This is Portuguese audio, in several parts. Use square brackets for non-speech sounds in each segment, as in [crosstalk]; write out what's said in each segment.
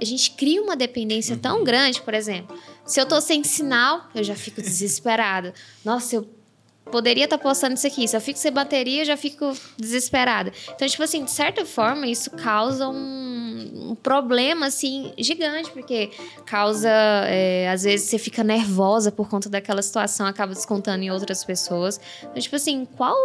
a gente cria uma dependência uhum. tão grande, por exemplo. Se eu tô sem sinal, eu já fico desesperada. Nossa, eu poderia estar tá postando isso aqui. Se eu fico sem bateria, eu já fico desesperada. Então, tipo assim, de certa forma, isso causa um, um problema, assim, gigante, porque causa, é, às vezes, você fica nervosa por conta daquela situação, acaba descontando em outras pessoas. Então, tipo assim, qual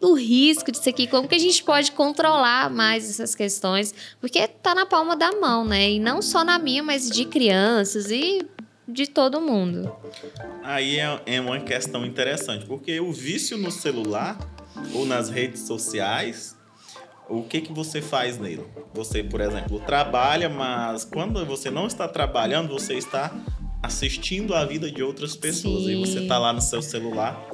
o risco disso aqui, como que a gente pode controlar mais essas questões, porque tá na palma da mão, né? E não só na minha, mas de crianças e de todo mundo. Aí é, é uma questão interessante, porque o vício no celular ou nas redes sociais, o que que você faz nele? Você, por exemplo, trabalha, mas quando você não está trabalhando, você está assistindo a vida de outras pessoas. Sim. E você está lá no seu celular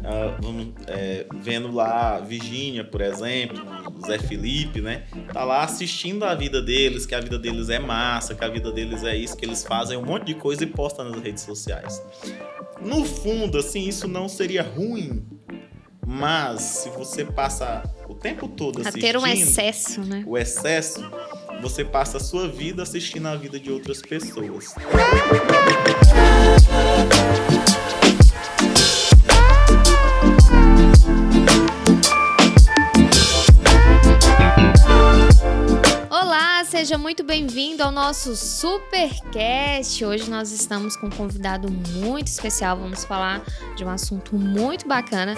Uh, é, vendo lá Virgínia, por exemplo, Zé Felipe, né? Tá lá assistindo a vida deles, que a vida deles é massa, que a vida deles é isso, que eles fazem um monte de coisa e postam nas redes sociais. No fundo, assim, isso não seria ruim, mas se você passa o tempo todo assistindo... A ter um excesso, né? O excesso, você passa a sua vida assistindo a vida de outras pessoas. seja muito bem-vindo ao nosso Supercast. Hoje nós estamos com um convidado muito especial. Vamos falar de um assunto muito bacana.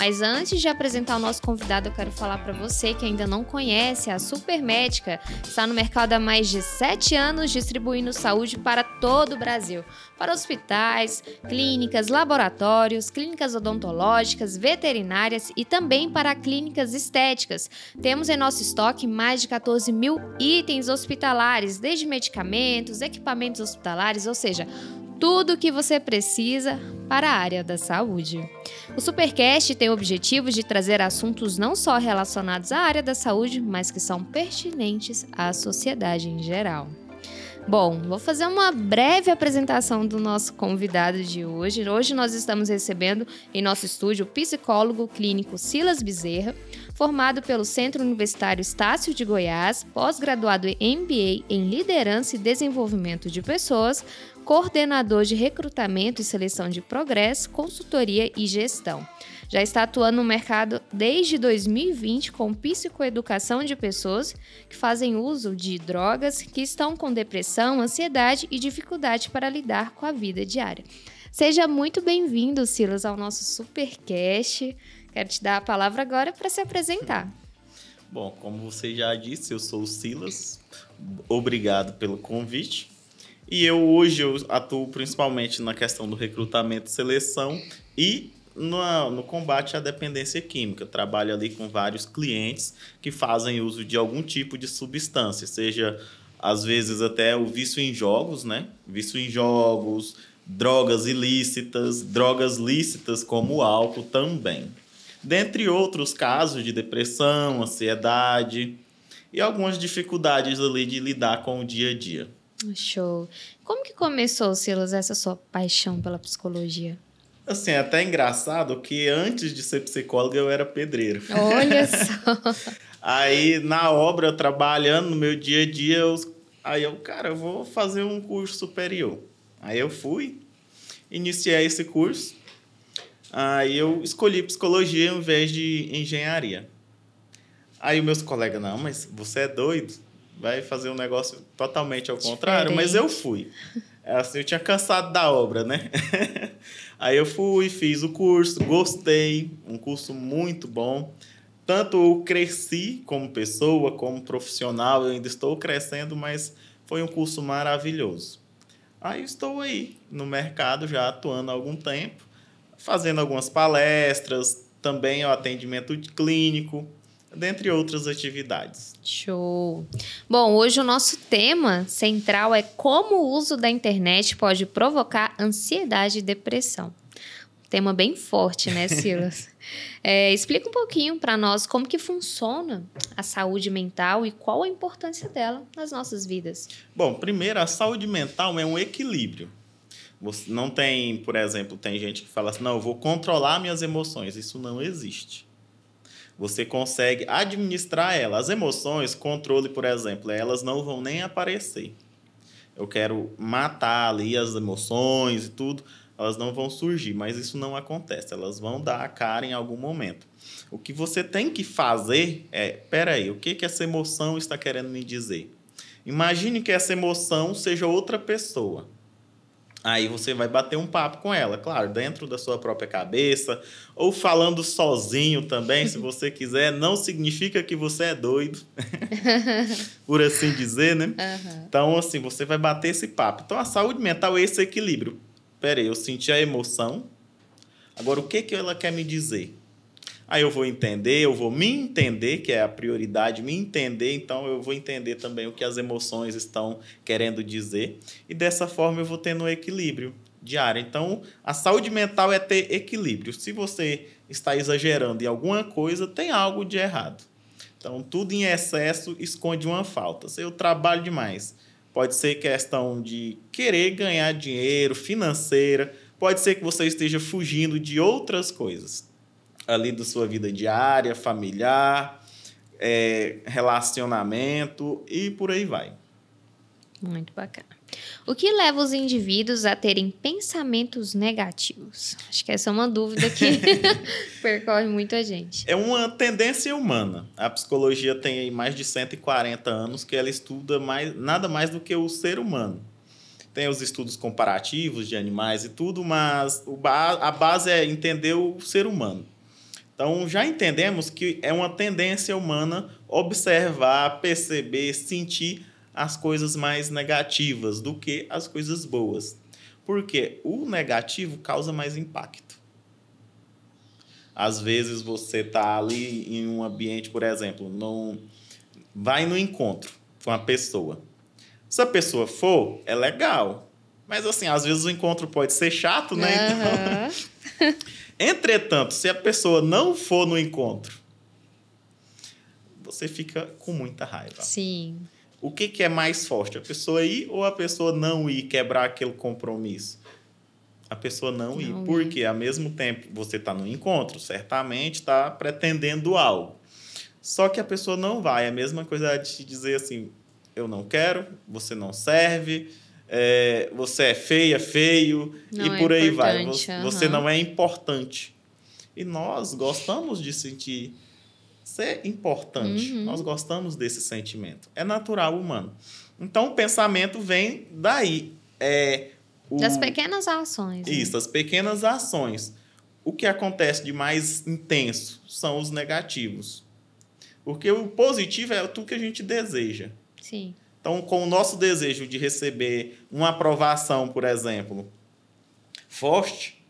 Mas antes de apresentar o nosso convidado, eu quero falar para você que ainda não conhece a Supermédica. Está no mercado há mais de 7 anos, distribuindo saúde para todo o Brasil. Para hospitais, clínicas, laboratórios, clínicas odontológicas, veterinárias e também para clínicas estéticas. Temos em nosso estoque mais de 14 mil itens hospitalares, desde medicamentos, equipamentos hospitalares, ou seja, tudo o que você precisa para a área da saúde. O Supercast tem o objetivo de trazer assuntos não só relacionados à área da saúde, mas que são pertinentes à sociedade em geral. Bom, vou fazer uma breve apresentação do nosso convidado de hoje. Hoje nós estamos recebendo em nosso estúdio o psicólogo clínico Silas Bezerra, formado pelo Centro Universitário Estácio de Goiás, pós-graduado em MBA em Liderança e Desenvolvimento de Pessoas, coordenador de recrutamento e seleção de progresso, consultoria e gestão. Já está atuando no mercado desde 2020 com psicoeducação de pessoas que fazem uso de drogas, que estão com depressão, ansiedade e dificuldade para lidar com a vida diária. Seja muito bem-vindo, Silas, ao nosso Supercast. Quero te dar a palavra agora para se apresentar. Bom, como você já disse, eu sou o Silas. Obrigado pelo convite. E eu hoje eu atuo principalmente na questão do recrutamento e seleção e no, no combate à dependência química. Trabalho ali com vários clientes que fazem uso de algum tipo de substância, seja às vezes até o vício em jogos, né? Vício em jogos, drogas ilícitas, drogas lícitas como o álcool também. Dentre outros casos de depressão, ansiedade e algumas dificuldades ali de lidar com o dia a dia. Show. Como que começou, Silas, essa sua paixão pela psicologia? Assim, é até engraçado que antes de ser psicólogo eu era pedreiro. Olha só. [laughs] aí na obra, trabalhando no meu dia a dia, eu, aí eu, cara, eu vou fazer um curso superior. Aí eu fui, iniciei esse curso. Aí eu escolhi psicologia em vez de engenharia. Aí meus colegas, não, mas você é doido vai fazer um negócio totalmente ao contrário, mas eu fui. É assim, eu tinha cansado da obra, né? [laughs] Aí eu fui, fiz o curso, gostei, um curso muito bom. Tanto eu cresci como pessoa, como profissional, eu ainda estou crescendo, mas foi um curso maravilhoso. Aí estou aí no mercado já atuando há algum tempo, fazendo algumas palestras, também o atendimento clínico, dentre outras atividades. Show! Bom, hoje o nosso tema central é como o uso da internet pode provocar ansiedade e depressão. Tema bem forte, né, [laughs] Silas? é, explica um pouquinho para nós como que funciona a saúde mental e qual a importância dela nas nossas vidas. Bom, primeiro, a saúde mental é um equilíbrio. Você não tem, por exemplo, tem gente que fala assim, não, eu vou controlar minhas emoções. Isso não existe Você consegue administrar elas. As emoções, controle, por exemplo, elas não vão nem aparecer. Eu quero matar ali as emoções e tudo, elas não vão surgir, mas isso não acontece. Elas vão dar a cara em algum momento. O que você tem que fazer é, peraí, o que que essa emoção está querendo me dizer? Imagine que essa emoção seja outra pessoa. Aí você vai bater um papo com ela, claro, dentro da sua própria cabeça, ou falando sozinho também, se você [laughs] quiser. Não significa que você é doido, [laughs] por assim dizer, né? Uhum. Então, assim, você vai bater esse papo. Então, a saúde mental é esse equilíbrio. Peraí, eu senti a emoção, agora o que, que ela quer me dizer? Aí eu vou entender, eu vou me entender, que é a prioridade, me entender, então eu vou entender também o que as emoções estão querendo dizer. E dessa forma eu vou tendo um equilíbrio diário. Então, a saúde mental é ter equilíbrio. Se você está exagerando em alguma coisa, tem algo de errado. Então, tudo em excesso esconde uma falta. Se eu trabalho demais, pode ser questão de querer ganhar dinheiro, financeira, pode ser que você esteja fugindo de outras coisas ali da sua vida diária, familiar, é, relacionamento e por aí vai. Muito bacana. O que leva os indivíduos a terem pensamentos negativos? Acho que essa é uma dúvida que [laughs] percorre muita gente. É uma tendência humana. A psicologia tem mais de 140 anos que ela estuda mais, nada mais do que o ser humano. Tem os estudos comparativos de animais e tudo, mas a base é entender o ser humano. Então, já entendemos que é uma tendência humana observar, perceber, sentir as coisas mais negativas do que as coisas boas. Porque o negativo causa mais impacto. Às vezes você está ali em um ambiente, por exemplo, não vai no encontro com uma pessoa. Se a pessoa for, é legal. Mas assim, às vezes o encontro pode ser chato, né? Uhum. Então, [laughs] Entretanto, se a pessoa não for no encontro, você fica com muita raiva. Sim. O que, que é mais forte? A pessoa ir ou a pessoa não ir, quebrar aquele compromisso? A pessoa não, não ir. Ir. Porque, ao mesmo tempo, você está no encontro, certamente está pretendendo algo. Só que a pessoa não vai. É a mesma coisa de te dizer assim: eu não quero, você não serve, é, você é feia, feio, não e é por aí vai. Você, uhum. você não é importante. E nós gostamos de sentir ser importante. Uhum. Nós gostamos desse sentimento. É natural humano. Então, o pensamento vem daí. É o... Das pequenas ações. Né? Isso, né? as pequenas ações. O que acontece de mais intenso são os negativos. Porque o positivo é tudo que a gente deseja. Sim. Então, com o nosso desejo de receber uma aprovação, por exemplo, forte,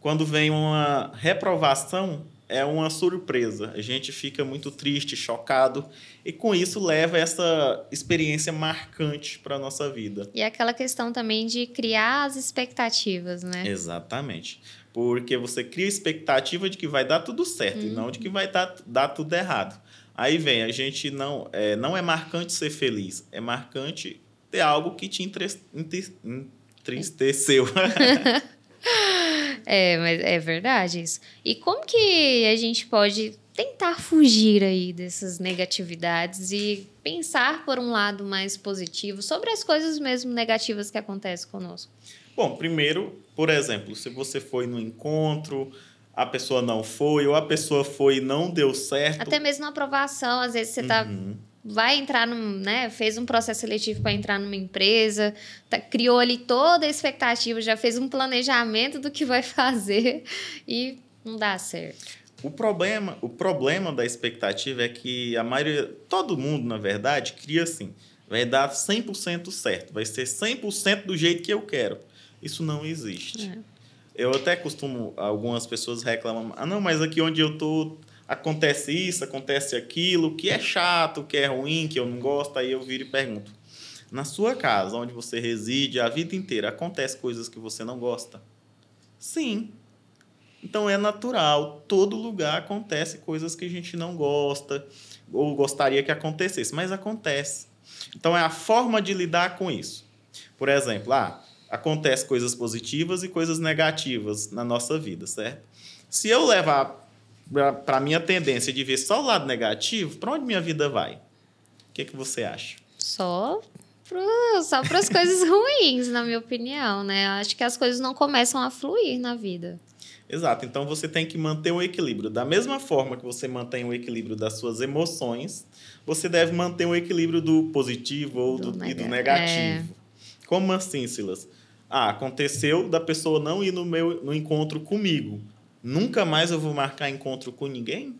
quando vem uma reprovação, é uma surpresa. A gente fica muito triste, chocado, e com isso leva essa experiência marcante para a nossa vida. E aquela questão também de criar as expectativas, né? Exatamente. Porque você cria expectativa de que vai dar tudo certo uhum. e não de que vai dar, dar tudo errado. Aí vem, a gente não é, não é marcante ser feliz, é marcante ter algo que te entristeceu. [laughs] é, mas é verdade isso. E como que a gente pode tentar fugir aí dessas negatividades e pensar por um lado mais positivo sobre as coisas mesmo negativas que acontecem conosco? Bom, primeiro, por exemplo, se você foi no encontro, a pessoa não foi, ou a pessoa foi e não deu certo. Até mesmo na aprovação, às vezes você tá, uhum. vai entrar num, né, fez um processo seletivo para entrar numa empresa, tá, criou ali toda a expectativa, já fez um planejamento do que vai [laughs] fazer e não dá certo. O problema, o problema da expectativa é que a maioria, todo mundo, na verdade, cria assim, vai dar 100% certo, vai ser 100% do jeito que eu quero. Isso não existe. É. Eu até costumo, algumas pessoas reclamam, ah, não, mas aqui onde eu tô acontece isso, acontece aquilo, que é chato, que é ruim, que eu não gosto, aí eu viro e pergunto. Na sua casa, onde você reside a vida inteira, acontece coisas que você não gosta? Sim. Então é natural, todo lugar acontece coisas que a gente não gosta ou gostaria que acontecesse, mas acontece. Então é a forma de lidar com isso. Por exemplo, ah, acontece coisas positivas e coisas negativas na nossa vida, certo? Se eu levar para a minha tendência de ver só o lado negativo, para onde minha vida vai? O que, que você acha? Só pro, só para as coisas [laughs] ruins, na minha opinião, né? Acho que as coisas não começam a fluir na vida. Exato. Então você tem que manter o equilíbrio. Da mesma forma que você mantém o equilíbrio das suas emoções, você deve manter o equilíbrio do positivo ou do, do e do negativo. É. Como assim, Silas? Ah, aconteceu da pessoa não ir no meu no encontro comigo. Nunca mais eu vou marcar encontro com ninguém?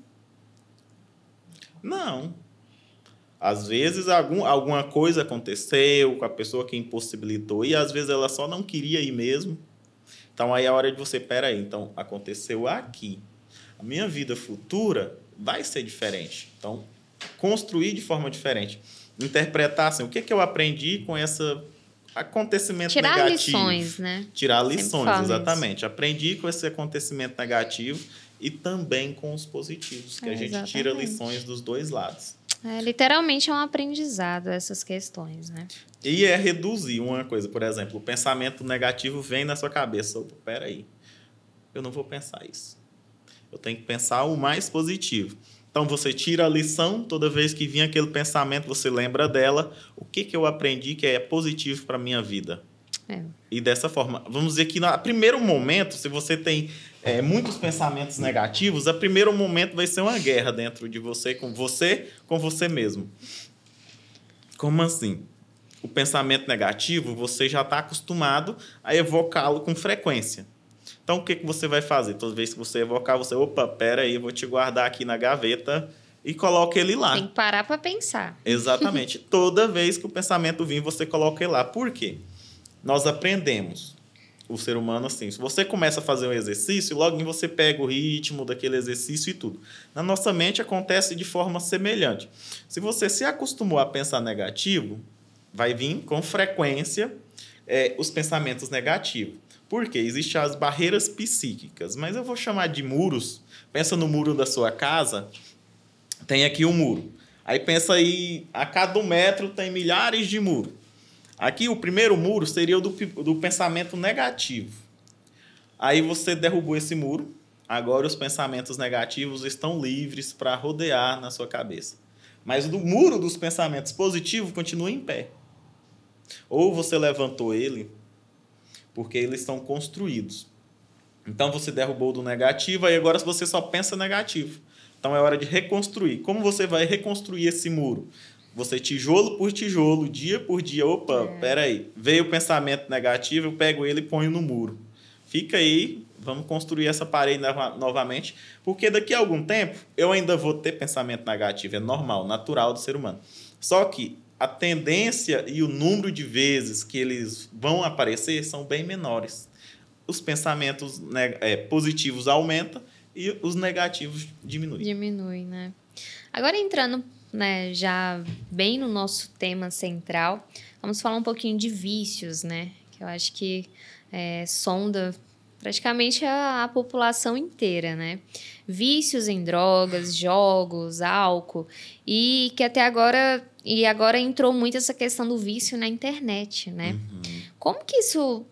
Não. Às vezes algum, alguma coisa aconteceu com a pessoa que impossibilitou e às vezes ela só não queria ir mesmo. Então aí é a hora de você, peraí, então aconteceu aqui. A minha vida futura vai ser diferente. Então, construir de forma diferente. Interpretar assim, o que, que eu aprendi com esse acontecimento Tirar negativo. Tirar lições, né? Tirar lições, exatamente. Isso. Aprendi com esse acontecimento negativo e também com os positivos, que é, a gente exatamente. tira lições dos dois lados. É, literalmente é um aprendizado essas questões, né? E é reduzir uma coisa, por exemplo, o pensamento negativo vem na sua cabeça. Opa, peraí, eu não vou pensar isso. Eu tenho que pensar o mais positivo. Então você tira a lição, toda vez que vir aquele pensamento, você lembra dela. O que, que eu aprendi que é positivo para a minha vida? É. E dessa forma, vamos dizer que no primeiro momento, se você tem é, muitos pensamentos negativos, a primeiro momento vai ser uma guerra dentro de você, com você, com você mesmo. Como assim? O pensamento negativo, você já está acostumado a evocá-lo com frequência. Então, o que, que você vai fazer? Toda vez que você evocar, você, opa, pera aí, vou te guardar aqui na gaveta e coloque ele lá. Tem que parar para pensar. [laughs] Exatamente. Toda vez que o pensamento vir, você coloca ele lá. Por quê? nós aprendemos o ser humano assim. Se você começa a fazer um exercício, logo você pega o ritmo daquele exercício e tudo. Na nossa mente acontece de forma semelhante. Se você se acostumou a pensar negativo, vai vir com frequência é, os pensamentos negativos. Por quê? Existem as barreiras psíquicas, mas eu vou chamar de muros. Pensa no muro da sua casa, tem aqui um muro. Aí pensa aí, a cada um metro tem milhares de muros. Aqui o primeiro muro seria o do, do pensamento negativo. Aí você derrubou esse muro, agora os pensamentos negativos estão livres para rodear na sua cabeça. Mas o muro dos pensamentos positivos continua em pé. Ou você levantou ele, porque eles estão construídos. Então você derrubou do negativo, e agora você só pensa negativo. Então é hora de reconstruir. Como você vai reconstruir esse muro? Você tijolo por tijolo, dia por dia. Opa, é. peraí. Veio o pensamento negativo, eu pego ele e ponho no muro. Fica aí, vamos construir essa parede novamente, porque daqui a algum tempo eu ainda vou ter pensamento negativo. É normal, natural do ser humano. Só que a tendência e o número de vezes que eles vão aparecer são bem menores. Os pensamentos é, positivos aumentam e os negativos diminuem. Diminui, né? Agora entrando né, já bem no nosso tema central, vamos falar um pouquinho de vícios, né? Que eu acho que é, sonda praticamente a, a, população inteira, né? Vícios em drogas, jogos, álcool e que até agora e agora entrou muito essa questão do vício na internet, né? Uhum. Como que isso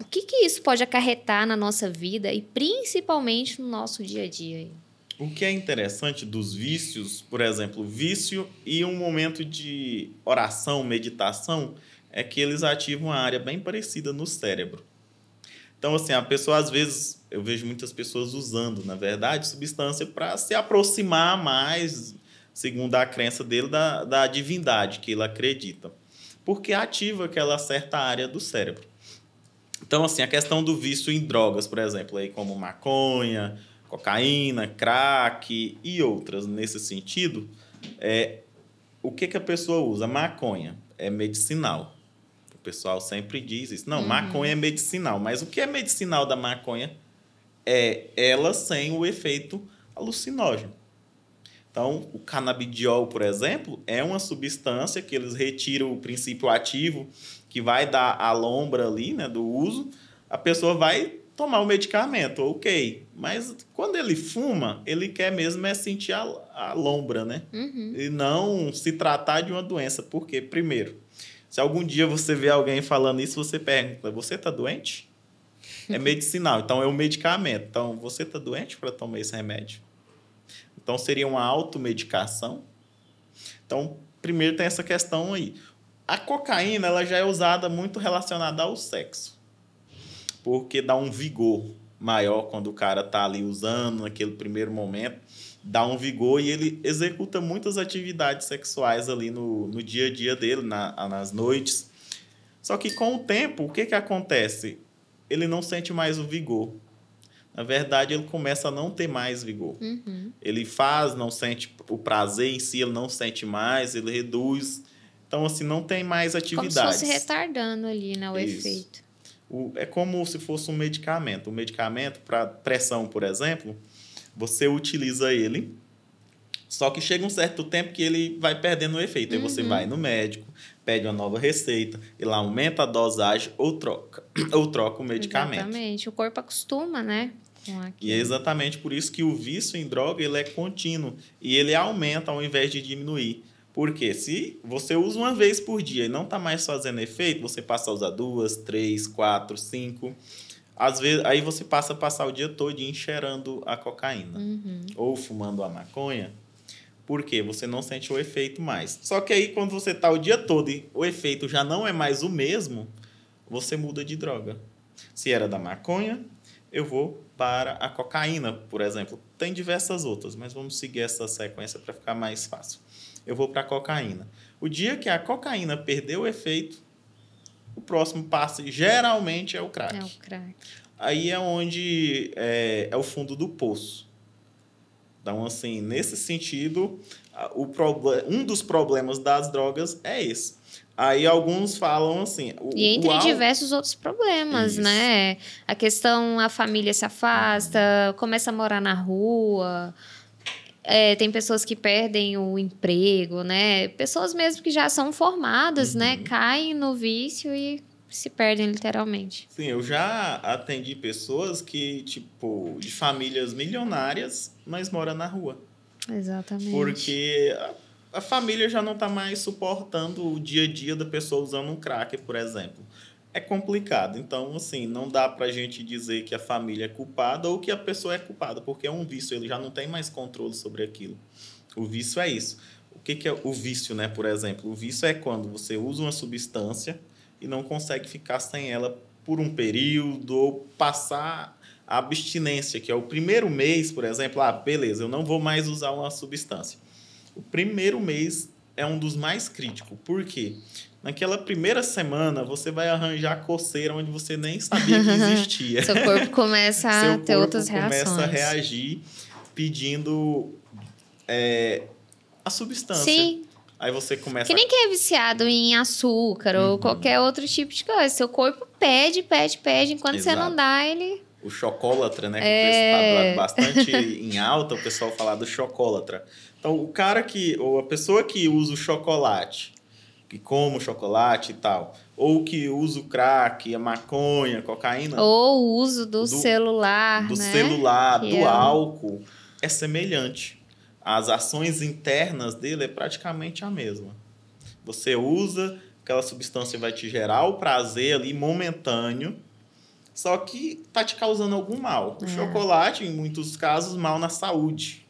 o que, que isso pode acarretar na nossa vida e principalmente no nosso dia a dia? O que é interessante dos vícios, por exemplo, vício e um momento de oração, meditação, é que eles ativam uma área bem parecida no cérebro. Então, assim, a pessoa, às vezes, eu vejo muitas pessoas usando, na verdade, substância para se aproximar mais, segundo a crença dele, da, da divindade que ele acredita. Porque ativa aquela certa área do cérebro. Então, assim, a questão do vício em drogas, por exemplo, aí como maconha, cocaína, crack e outras nesse sentido, é, o que, que a pessoa usa? Maconha é medicinal. O pessoal sempre diz isso. Não, uhum. maconha é medicinal. Mas o que é medicinal da maconha é ela sem o efeito alucinógeno. Então, o canabidiol, por exemplo, é uma substância que eles retiram o princípio ativo que vai dar a lombra ali, né, do uso. A pessoa vai tomar o medicamento, ok. Mas quando ele fuma, ele quer mesmo é sentir a, a lombra, né? Uhum. E não se tratar de uma doença. Porque, primeiro, se algum dia você vê alguém falando isso, você pergunta: você está doente? É [laughs] medicinal, então é um medicamento. Então, você está doente para tomar esse remédio? Então, seria uma automedicação. Então, primeiro tem essa questão aí. A cocaína ela já é usada muito relacionada ao sexo, porque dá um vigor maior quando o cara está ali usando naquele primeiro momento, dá um vigor e ele executa muitas atividades sexuais ali no, no dia a dia dele, na, nas noites. Só que com o tempo, o que, que acontece? Ele não sente mais o vigor. Na verdade, ele começa a não ter mais vigor. Uhum. Ele faz, não sente o prazer em si, ele não sente mais, ele reduz. Então, assim, não tem mais atividades. Como se fosse retardando ali, né, o Isso. efeito. O, é como se fosse um medicamento. O um medicamento para pressão, por exemplo, você utiliza ele, só que chega um certo tempo que ele vai perdendo o efeito. Uhum. Aí você uhum. vai no médico, pede uma nova receita, ele aumenta a dosagem ou troca, [coughs] ou troca o medicamento. Exatamente. O corpo acostuma, né? E é exatamente por isso que o vício em droga ele é contínuo e ele aumenta ao invés de diminuir. Porque se você usa uma vez por dia e não está mais fazendo efeito, você passa a usar duas, três, quatro, cinco. Às vezes, aí você passa a passar o dia todo enxerando a cocaína. Uhum. Ou fumando a maconha. Porque você não sente o efeito mais. Só que aí, quando você está o dia todo e o efeito já não é mais o mesmo, você muda de droga. Se era da maconha, eu vou para a cocaína, por exemplo. Tem diversas outras, mas vamos seguir essa sequência para ficar mais fácil eu vou para a cocaína. O dia que a cocaína perdeu o efeito, o próximo passo geralmente é o crack. É o crack. Aí é onde é, é o fundo do poço. Então, assim, nesse sentido, o um dos problemas das drogas é esse. Aí alguns falam assim. O, e entre diversos outros problemas, Isso. né? A questão, a família se afasta, começa a morar na rua. É, tem pessoas que perdem o emprego, né? Pessoas mesmo que já são formadas, né? uhum. né? Caem no vício e se perdem literalmente. Sim, eu já atendi pessoas que, tipo, de famílias milionárias, mas moram na rua. Exatamente. Porque a, a família já não está mais suportando o dia a dia da pessoa usando um crack, por exemplo é complicado. Então, assim, não dá pra gente dizer que a família é culpada ou que a pessoa é culpada, porque é um vício, ele já não tem mais controle sobre aquilo. O vício é isso. O que, que é o vício, né? Por exemplo, o vício é quando você usa uma substância e não consegue ficar sem ela por um período ou passar a abstinência, que é o primeiro mês, por exemplo, ah, beleza, eu não vou mais usar uma substância. O primeiro mês é um dos mais críticos. Por quê? naquela primeira semana você vai arranjar coceira onde você nem sabia que [laughs] existia. Seu corpo começa a Seu ter outras reações. começa a reagir pedindo é, a substância. Sim. Aí você começa. Que nem quem é viciado em açúcar uhum. ou qualquer outro tipo de coisa. Seu corpo pede, pede, pede. Enquanto Exato. você não dá, ele. O chocólatra, né? Que é... está bastante em alta, o pessoal fala do chocólatra. Então, o cara que. Ou a pessoa que usa o chocolate que como chocolate e tal, ou que usa o crack, a maconha, a cocaína. Ou o uso do, do celular. Do né? celular, que do é... álcool, é semelhante. As ações internas dele é praticamente a mesma. Você usa, aquela substância vai te gerar o prazer ali momentâneo, só que tá te causando algum mal. O é. chocolate, em muitos casos, mal na saúde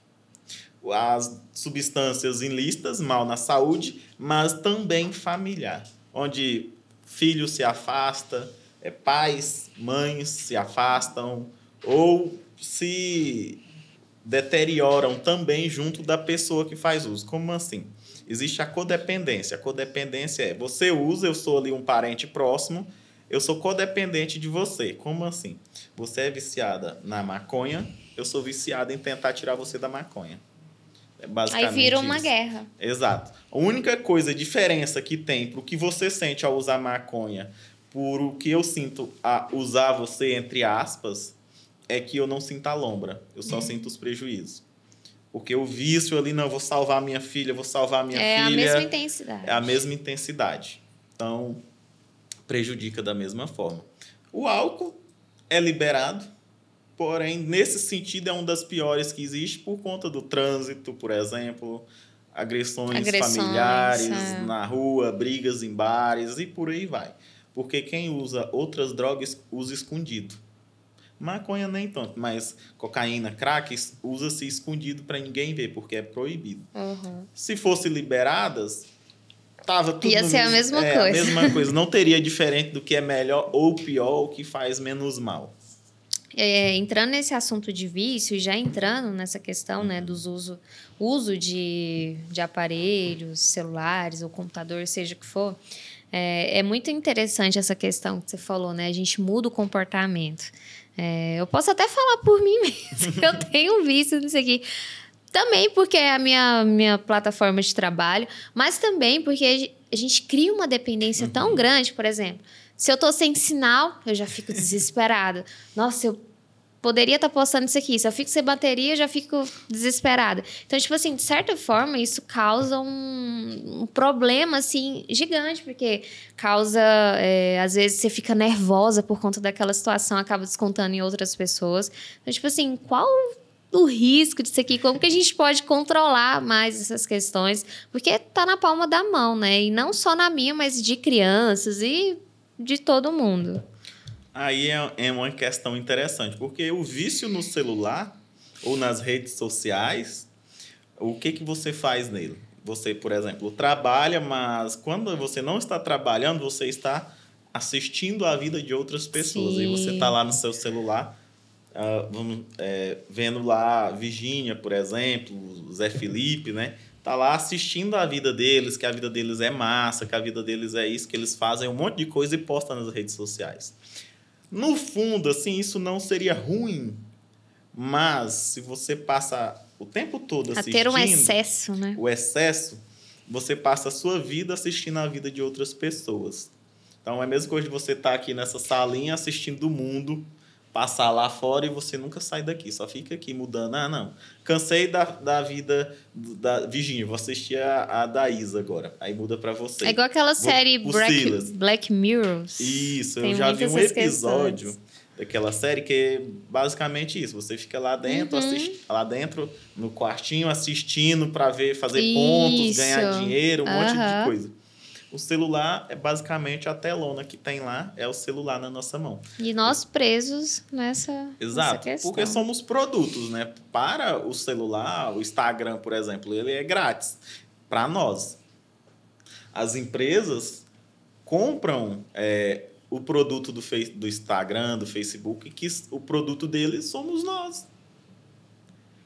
as substâncias ilícitas, mal na saúde, mas também familiar, onde filho se afasta, é, pais, mães se afastam ou se deterioram também junto da pessoa que faz uso. Como assim? Existe a codependência. A codependência é você usa, eu sou ali um parente próximo, eu sou codependente de você. Como assim? Você é viciada na maconha, eu sou viciada em tentar tirar você da maconha. É basicamente Aí vira uma isso. guerra. Exato. A única coisa, diferença que tem pro que você sente ao usar maconha, por o que eu sinto a usar você, entre aspas, é que eu não sinto a lombra. Eu só uhum. sinto os prejuízos. Porque o vício ali, não, eu vou salvar minha filha, vou salvar minha é filha. É a mesma intensidade. É a mesma intensidade. Então, prejudica da mesma forma. O álcool é liberado, Porém, nesse sentido, é uma das piores que existe por conta do trânsito, por exemplo, agressões, agressões familiares é. na rua, brigas em bares e por aí vai. Porque quem usa outras drogas usa escondido. Maconha nem tanto, mas cocaína, crack usa-se escondido para ninguém ver, porque é proibido. Uhum. Se fosse liberadas, tava tudo Ia ser mesmo, a mesma é, coisa. A mesma coisa. Não teria diferente do que é melhor ou pior, o que faz menos mal. É, entrando nesse assunto de vício, já entrando nessa questão né, dos uso, uso de, de aparelhos, celulares ou computador, seja o que for, é, é muito interessante essa questão que você falou, né? A gente muda o comportamento. É, eu posso até falar por mim [laughs] mesmo, eu tenho um vício nisso aqui. Também porque é a minha, minha plataforma de trabalho, mas também porque a gente cria uma dependência uhum. tão grande, por exemplo. Se eu tô sem sinal, eu já fico desesperada. Nossa, eu poderia estar tá postando isso aqui. Se eu fico sem bateria, eu já fico desesperada. Então, tipo assim, de certa forma, isso causa um, um problema, assim, gigante, porque causa, é, às vezes, você fica nervosa por conta daquela situação, acaba descontando em outras pessoas. Então, tipo assim, qual o risco disso aqui? Como que a gente pode controlar mais essas questões? Porque tá na palma da mão, né? E não só na minha, mas de crianças e de todo mundo. Aí é, é uma questão interessante, porque o vício no celular ou nas redes sociais, o que, que você faz nele? Você, por exemplo, trabalha, mas quando você não está trabalhando, você está assistindo a vida de outras pessoas. Sim. E você está lá no seu celular, uh, vamos, é, vendo lá Virgínia, por exemplo, Zé Felipe, né? tá lá assistindo a vida deles, que a vida deles é massa, que a vida deles é isso, que eles fazem um monte de coisa e postam nas redes sociais. No fundo, assim, isso não seria ruim, mas se você passa o tempo todo assistindo... A ter um excesso, né? O excesso, você passa a sua vida assistindo a vida de outras pessoas. Então, é a mesma coisa de você estar tá aqui nessa salinha assistindo o mundo passar lá fora e você nunca sai daqui, só fica aqui mudando. Ah, não. Cansei da, da vida da Virginia, vou assistir a, a da Isa agora. Aí muda para você. É igual aquela série Black, Black Mirror. Isso, eu já vi um episódio questões. daquela série que é basicamente isso. Você fica lá dentro, uhum. assist, lá dentro, no quartinho, assistindo para ver, fazer isso. pontos, ganhar dinheiro, um uhum. monte de coisa. O celular é basicamente a telona que tem lá, é o celular na nossa mão. E nós presos nessa, Exato, nessa porque somos produtos, né? Para o celular, o Instagram, por exemplo, ele é grátis para nós. As empresas compram é, o produto do, face, do Instagram, do Facebook, que o produto deles somos nós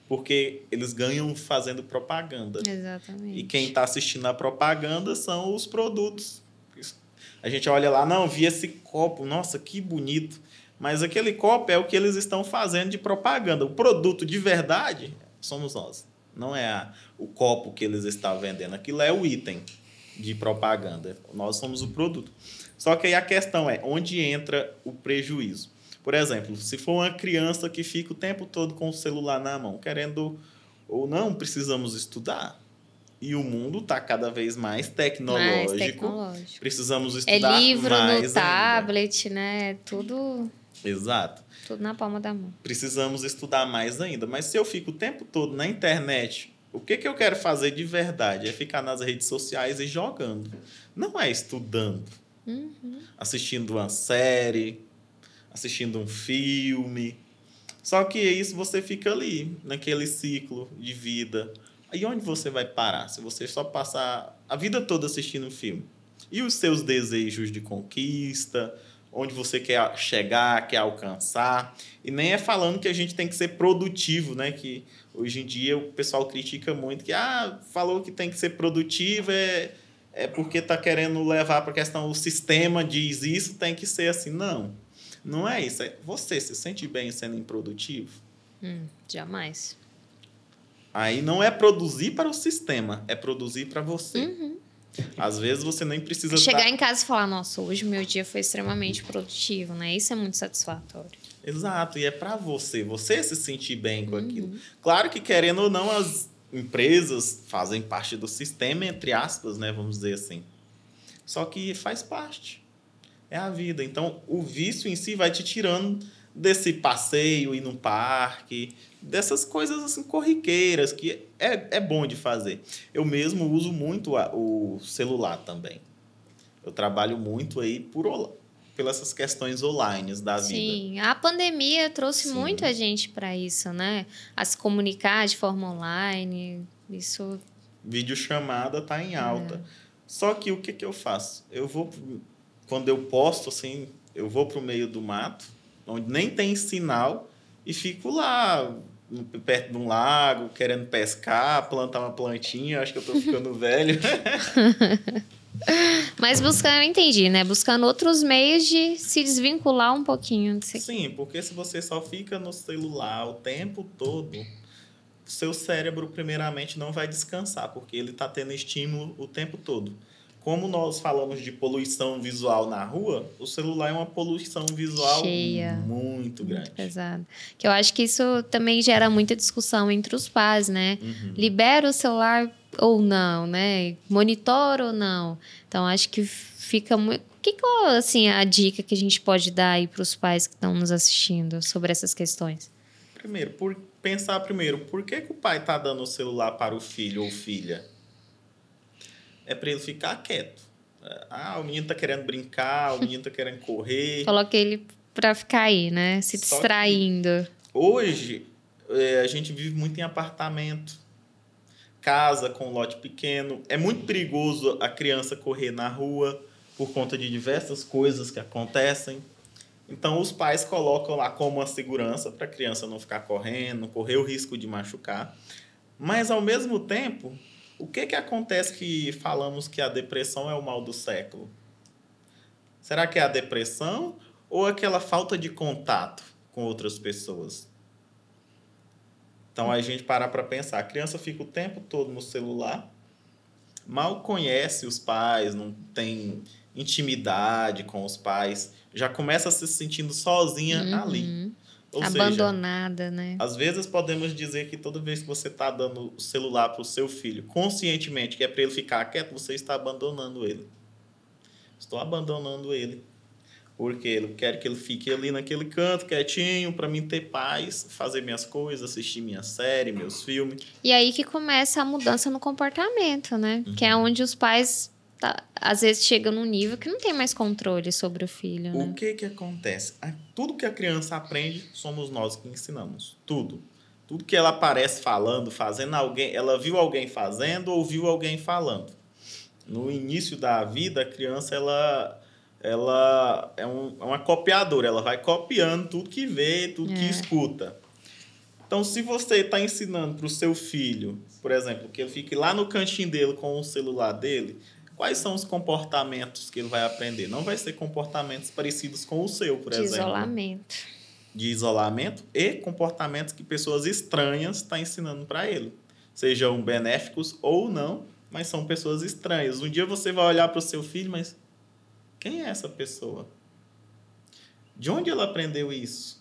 porque eles ganham fazendo propaganda. Exatamente. E quem está assistindo a propaganda são os produtos. A gente olha lá, não, vi esse copo, nossa, que bonito. Mas aquele copo é o que eles estão fazendo de propaganda. O produto de verdade somos nós. Não é a, o copo que eles estão vendendo. Aquilo é o item de propaganda. Nós somos o produto. Só que aí a questão é onde entra o prejuízo. Por exemplo, se for uma criança que fica o tempo todo com o celular na mão, querendo ou não, precisamos estudar. E o mundo está cada vez mais tecnológico. mais tecnológico. Precisamos é estudar mais. É livro mais no tablet, ainda. né? Tudo. Exato. Tudo na palma da mão. Precisamos estudar mais ainda. Mas se eu fico o tempo todo na internet, o que, que eu quero fazer de verdade? É ficar nas redes sociais e jogando. Não é estudando. Uhum. Assistindo uma série, assistindo um filme. Só que é isso você fica ali, naquele ciclo de vida. Aí onde você vai parar? Se você só passar a vida toda assistindo um filme. E os seus desejos de conquista, onde você quer chegar, quer alcançar. E nem é falando que a gente tem que ser produtivo, né? Que hoje em dia o pessoal critica muito que ah, falou que tem que ser produtivo é, é porque está querendo levar para a questão o sistema diz isso tem que ser assim. Não. Não é isso. É você se sente bem sendo improdutivo? Hum, jamais. Aí não é produzir para o sistema, é produzir para você. Uhum. Às vezes você nem precisa. Chegar dar... em casa e falar, nossa, hoje meu dia foi extremamente produtivo, né? Isso é muito satisfatório. Exato, e é para você, você se sentir bem com uhum. aquilo. Claro que, querendo ou não, as empresas fazem parte do sistema, entre aspas, né? Vamos dizer assim. Só que faz parte. É a vida. Então, o vício em si vai te tirando desse passeio, ir num parque, dessas coisas assim corriqueiras que é, é bom de fazer. Eu mesmo uso muito a, o celular também. Eu trabalho muito aí por, pelas questões online da Sim, vida. Sim, a pandemia trouxe Sim. muito a gente para isso, né? A se comunicar de forma online, isso... Videochamada tá em alta. É. Só que o que, que eu faço? Eu vou, quando eu posto, assim, eu vou pro meio do mato, onde nem tem sinal, e fico lá, perto de um lago, querendo pescar, plantar uma plantinha. Acho que eu tô ficando [laughs] velho. [laughs] Mas buscando, eu entendi, né? Buscando outros meios de se desvincular um pouquinho. Sim, porque se você só fica no celular o tempo todo, seu cérebro, primeiramente, não vai descansar, porque ele está tendo estímulo o tempo todo. Como nós falamos de poluição visual na rua, o celular é uma poluição visual Cheia. muito grande. Muito pesado. Que eu acho que isso também gera muita discussão entre os pais, né? Uhum. Libera o celular ou não, né? Monitora ou não. Então, acho que fica muito... O que, que é, assim, a dica que a gente pode dar aí para os pais que estão nos assistindo sobre essas questões? Primeiro, por pensar primeiro, por que, que o pai está dando o celular para o filho ou filha? É para ele ficar quieto. Ah, o menino está querendo brincar, o menino está querendo correr. [laughs] Coloca ele para ficar aí, né? Se Só distraindo. Hoje, é, a gente vive muito em apartamento, casa com lote pequeno. É muito perigoso a criança correr na rua por conta de diversas coisas que acontecem. Então, os pais colocam lá como uma segurança para a criança não ficar correndo, correr o risco de machucar. Mas, ao mesmo tempo, o que, que acontece que falamos que a depressão é o mal do século? Será que é a depressão ou aquela falta de contato com outras pessoas? Então a gente parar para pensar, a criança fica o tempo todo no celular, mal conhece os pais, não tem intimidade com os pais, já começa se sentindo sozinha ali. Uhum. Ou seja, Abandonada, né? às vezes podemos dizer que toda vez que você está dando o celular para o seu filho, conscientemente, que é para ele ficar quieto, você está abandonando ele. Estou abandonando ele. Porque eu quero que ele fique ali naquele canto, quietinho, para mim ter paz, fazer minhas coisas, assistir minha série, meus filmes. E aí que começa a mudança no comportamento, né? Que Uhum. é onde os pais tá- às vezes chegam num nível que não tem mais controle sobre o filho, O né? que que acontece? Tudo que a criança aprende, somos nós que ensinamos. Tudo. Tudo que ela aparece falando, fazendo, alguém, ela viu alguém fazendo ou viu alguém falando. No início da vida, a criança ela, ela é, um- é uma copiadora, ela vai copiando tudo que vê, tudo que É. escuta. Então, se você está ensinando para o seu filho, por exemplo, que ele fique lá no cantinho dele com o celular dele, quais são os comportamentos que ele vai aprender? Não vai ser comportamentos parecidos com o seu, por De exemplo. isolamento. De isolamento e comportamentos que pessoas estranhas estão ensinando para ele. Sejam benéficos ou não, mas são pessoas estranhas. Um dia você vai olhar para o seu filho, mas quem é essa pessoa? De onde ela aprendeu isso?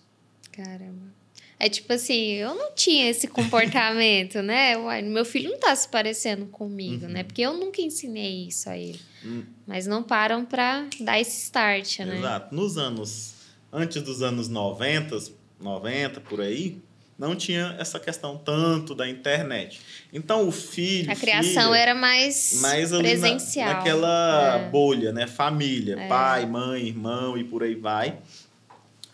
Caramba. É tipo assim, eu não tinha esse [laughs] comportamento, né? Uai, meu filho não tá se parecendo comigo, Uhum. né? Porque eu nunca ensinei isso a ele. Hum. Mas não param pra dar esse start, né? Exato. Nos anos. Antes dos anos 90, 90 por aí, não tinha essa questão tanto da internet. Então o filho. A criação filha, era mais, mais ali na- presencial. naquela É. bolha, né? Família, É. pai, mãe, irmão e por aí vai.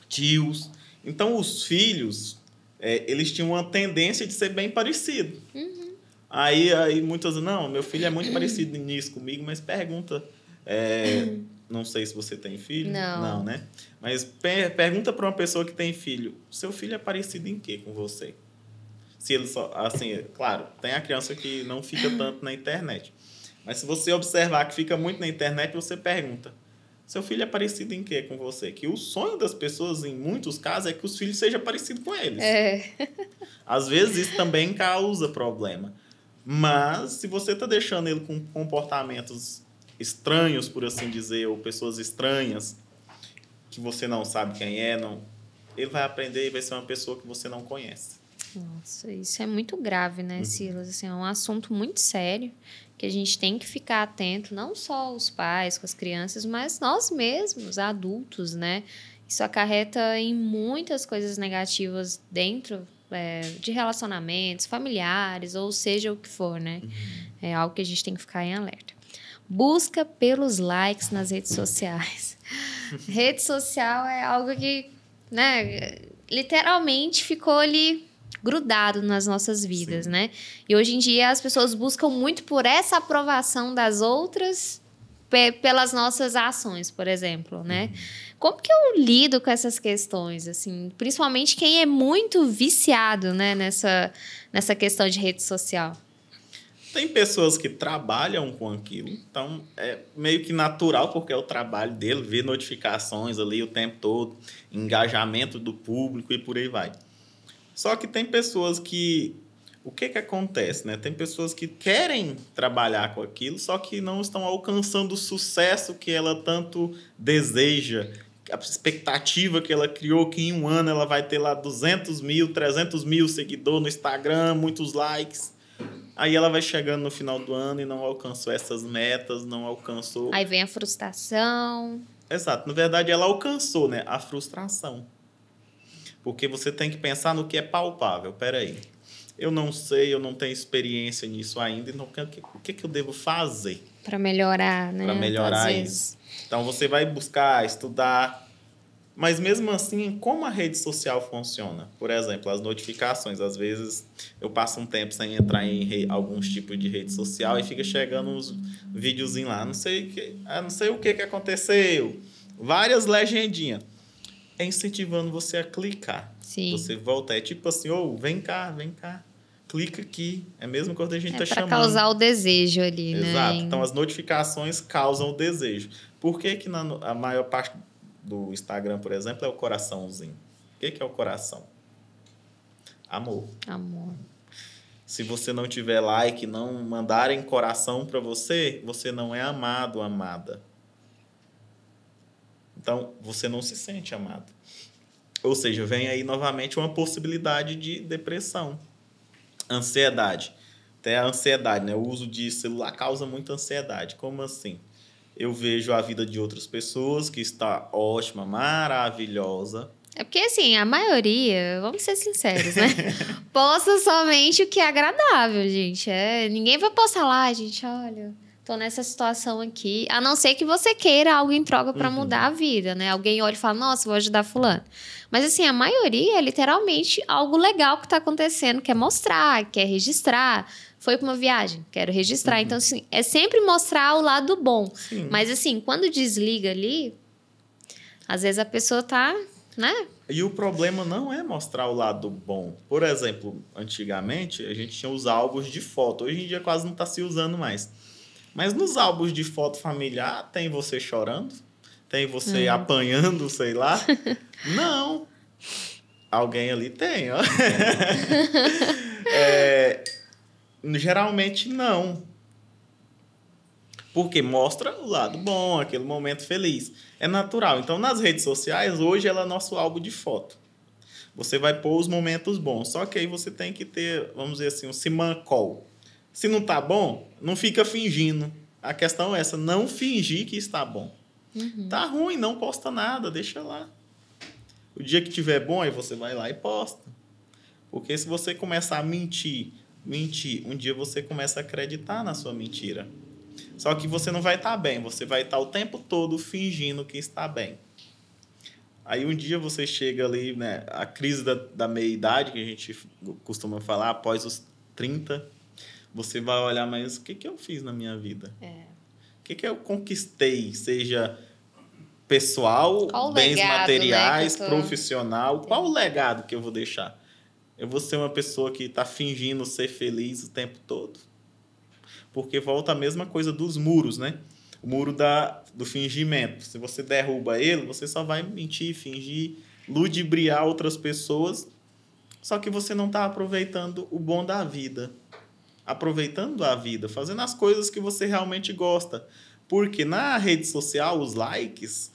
Tios. Então os filhos, é, eles tinham uma tendência de ser bem parecido. Uhum. Aí, aí muitas, não, meu filho é muito parecido [coughs] nisso comigo, mas pergunta. é, [coughs] não sei se você tem filho. Não. Não, né? Mas per- pergunta para uma pessoa que tem filho: seu filho é parecido em quê com você? Se ele só. Assim, é claro, tem a criança que não fica tanto na internet. Mas se você observar que fica muito na internet, você pergunta: seu filho é parecido em quê com você? Que o sonho das pessoas, em muitos casos, é que os filhos sejam parecidos com eles. É. [laughs] Às vezes isso também causa problema. Mas se você está deixando ele com comportamentos estranhos, por assim dizer, ou pessoas estranhas, que você não sabe quem é, não, ele vai aprender e vai ser uma pessoa que você não conhece. Nossa, isso é muito grave, né, Uhum. Silas? Assim, é um assunto muito sério que a gente tem que ficar atento, não só os pais com as crianças, mas nós mesmos, adultos, né? Isso acarreta em muitas coisas negativas dentro é, de relacionamentos familiares, ou seja o que for, né? É algo que a gente tem que ficar em alerta. Busca pelos likes nas redes sociais. [laughs] rede social é algo que, né, literalmente ficou ali grudado nas nossas vidas, Sim. né? E hoje em dia as pessoas buscam muito por essa aprovação das outras pelas nossas ações, por exemplo, né? Uhum. Como que eu lido com essas questões, assim, principalmente quem é muito viciado, né, nessa, nessa questão de rede social? Tem pessoas que trabalham com aquilo, então é meio que natural, porque é o trabalho dele, ver notificações ali o tempo todo, engajamento do público e por aí vai. Só que tem pessoas que. O que, que acontece? Né? Tem pessoas que querem trabalhar com aquilo, só que não estão alcançando o sucesso que ela tanto deseja, a expectativa que ela criou que em um ano ela vai ter lá 200 mil, 300 mil seguidores no Instagram, muitos likes. Aí ela vai chegando no final do ano e não alcançou essas metas, não alcançou. Aí vem a frustração. Exato. Na verdade, ela alcançou né, a frustração. Porque você tem que pensar no que é palpável. Peraí, eu não sei, eu não tenho experiência nisso ainda, então o que, o que, que eu devo fazer? Para melhorar, né? Para melhorar isso. Então você vai buscar, estudar, mas mesmo assim, como a rede social funciona? Por exemplo, as notificações. Às vezes eu passo um tempo sem entrar em re... alguns tipos de rede social e fica chegando uns videozinhos lá. Não sei, que... ah, não sei o que, que aconteceu. Várias legendinhas. É incentivando você a clicar. Sim. Você volta. É tipo assim, ô, oh, vem cá, vem cá. Clica aqui. É mesmo quando a gente está é chamando. Para causar o desejo ali, Exato. né? Exato. Então as notificações causam o desejo. Por que, que na, a maior parte do Instagram, por exemplo, é o coraçãozinho. O que, que é o coração? Amor. Amor. Se você não tiver like, não mandarem coração para você, você não é amado, amada. Então, você não se sente amado. Ou seja, vem aí novamente uma possibilidade de depressão, ansiedade. Até a ansiedade, né? O uso de celular causa muita ansiedade. Como assim? eu vejo a vida de outras pessoas que está ótima, maravilhosa. É porque, assim, a maioria, vamos ser sinceros, né? [laughs] Posta somente o que é agradável, gente. É, ninguém vai postar lá, gente, olha, tô nessa situação aqui. A não ser que você queira algo em troca para uhum. mudar a vida, né? Alguém olha e fala, nossa, vou ajudar fulano. Mas, assim, a maioria é literalmente algo legal que tá acontecendo, quer mostrar, quer registrar foi para uma viagem, quero registrar. Uhum. Então, assim, é sempre mostrar o lado bom. Sim. Mas, assim, quando desliga ali, às vezes a pessoa tá, né? E o problema não é mostrar o lado bom. Por exemplo, antigamente a gente tinha os álbuns de foto. Hoje em dia quase não está se usando mais. Mas nos álbuns de foto familiar tem você chorando, tem você hum. apanhando, sei lá. [laughs] não. Alguém ali tem, ó. [laughs] é, Geralmente não. Porque mostra o lado bom, aquele momento feliz. É natural. Então, nas redes sociais, hoje ela é nosso álbum de foto. Você vai pôr os momentos bons. Só que aí você tem que ter, vamos dizer assim, um simancol. Se não tá bom, não fica fingindo. A questão é essa, não fingir que está bom. Uhum. Tá ruim, não posta nada, deixa lá. O dia que tiver bom, aí você vai lá e posta. Porque se você começar a mentir mentir. Um dia você começa a acreditar na sua mentira. Só que você não vai estar tá bem, você vai estar tá o tempo todo fingindo que está bem. Aí um dia você chega ali, né, a crise da, da meia-idade, que a gente costuma falar, após os 30, você vai olhar, mas o que, que eu fiz na minha vida? É. O que, que eu conquistei, seja pessoal, bens legado, né, materiais, né, tô... profissional, qual o legado que eu vou deixar? Eu vou ser uma pessoa que está fingindo ser feliz o tempo todo? Porque volta a mesma coisa dos muros, né? O muro da, do fingimento. Se você derruba ele, você só vai mentir, fingir, ludibriar outras pessoas. Só que você não está aproveitando o bom da vida. Aproveitando a vida, fazendo as coisas que você realmente gosta. Porque na rede social, os likes,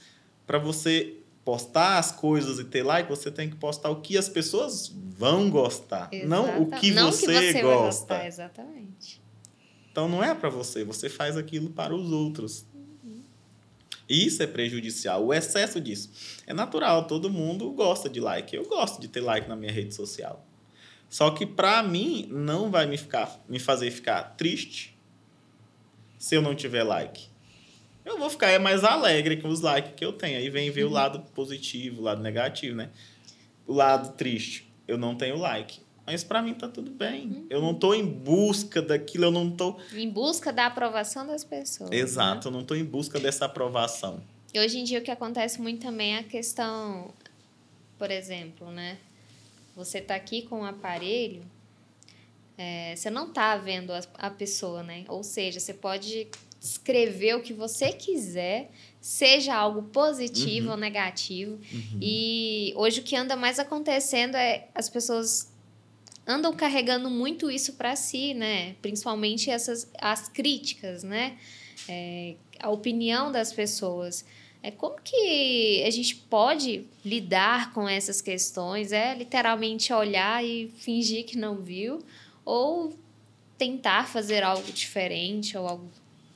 para você postar as coisas e ter like, você tem que postar o que as pessoas vão gostar, Exata. não o que não você, que você gosta. Gostar, exatamente. Então não é para você, você faz aquilo para os outros. Uhum. Isso é prejudicial, o excesso disso. É natural, todo mundo gosta de like. Eu gosto de ter like na minha rede social. Só que para mim não vai me ficar me fazer ficar triste se eu não tiver like. eu vou ficar mais alegre com os likes que eu tenho. Aí vem ver uhum. o lado positivo, o lado negativo, né? O lado triste, eu não tenho like. Mas para mim tá tudo bem. Uhum. Eu não tô em busca daquilo, eu não tô. Em busca da aprovação das pessoas. Exato, né? eu não tô em busca dessa aprovação. E hoje em dia o que acontece muito também é a questão, por exemplo, né? Você tá aqui com o um aparelho, é, você não tá vendo a, a pessoa, né? Ou seja, você pode escrever o que você quiser, seja algo positivo uhum. ou negativo. Uhum. E hoje o que anda mais acontecendo é as pessoas andam carregando muito isso para si, né? Principalmente essas as críticas, né? É, a opinião das pessoas. É como que a gente pode lidar com essas questões? É literalmente olhar e fingir que não viu ou tentar fazer algo diferente ou algo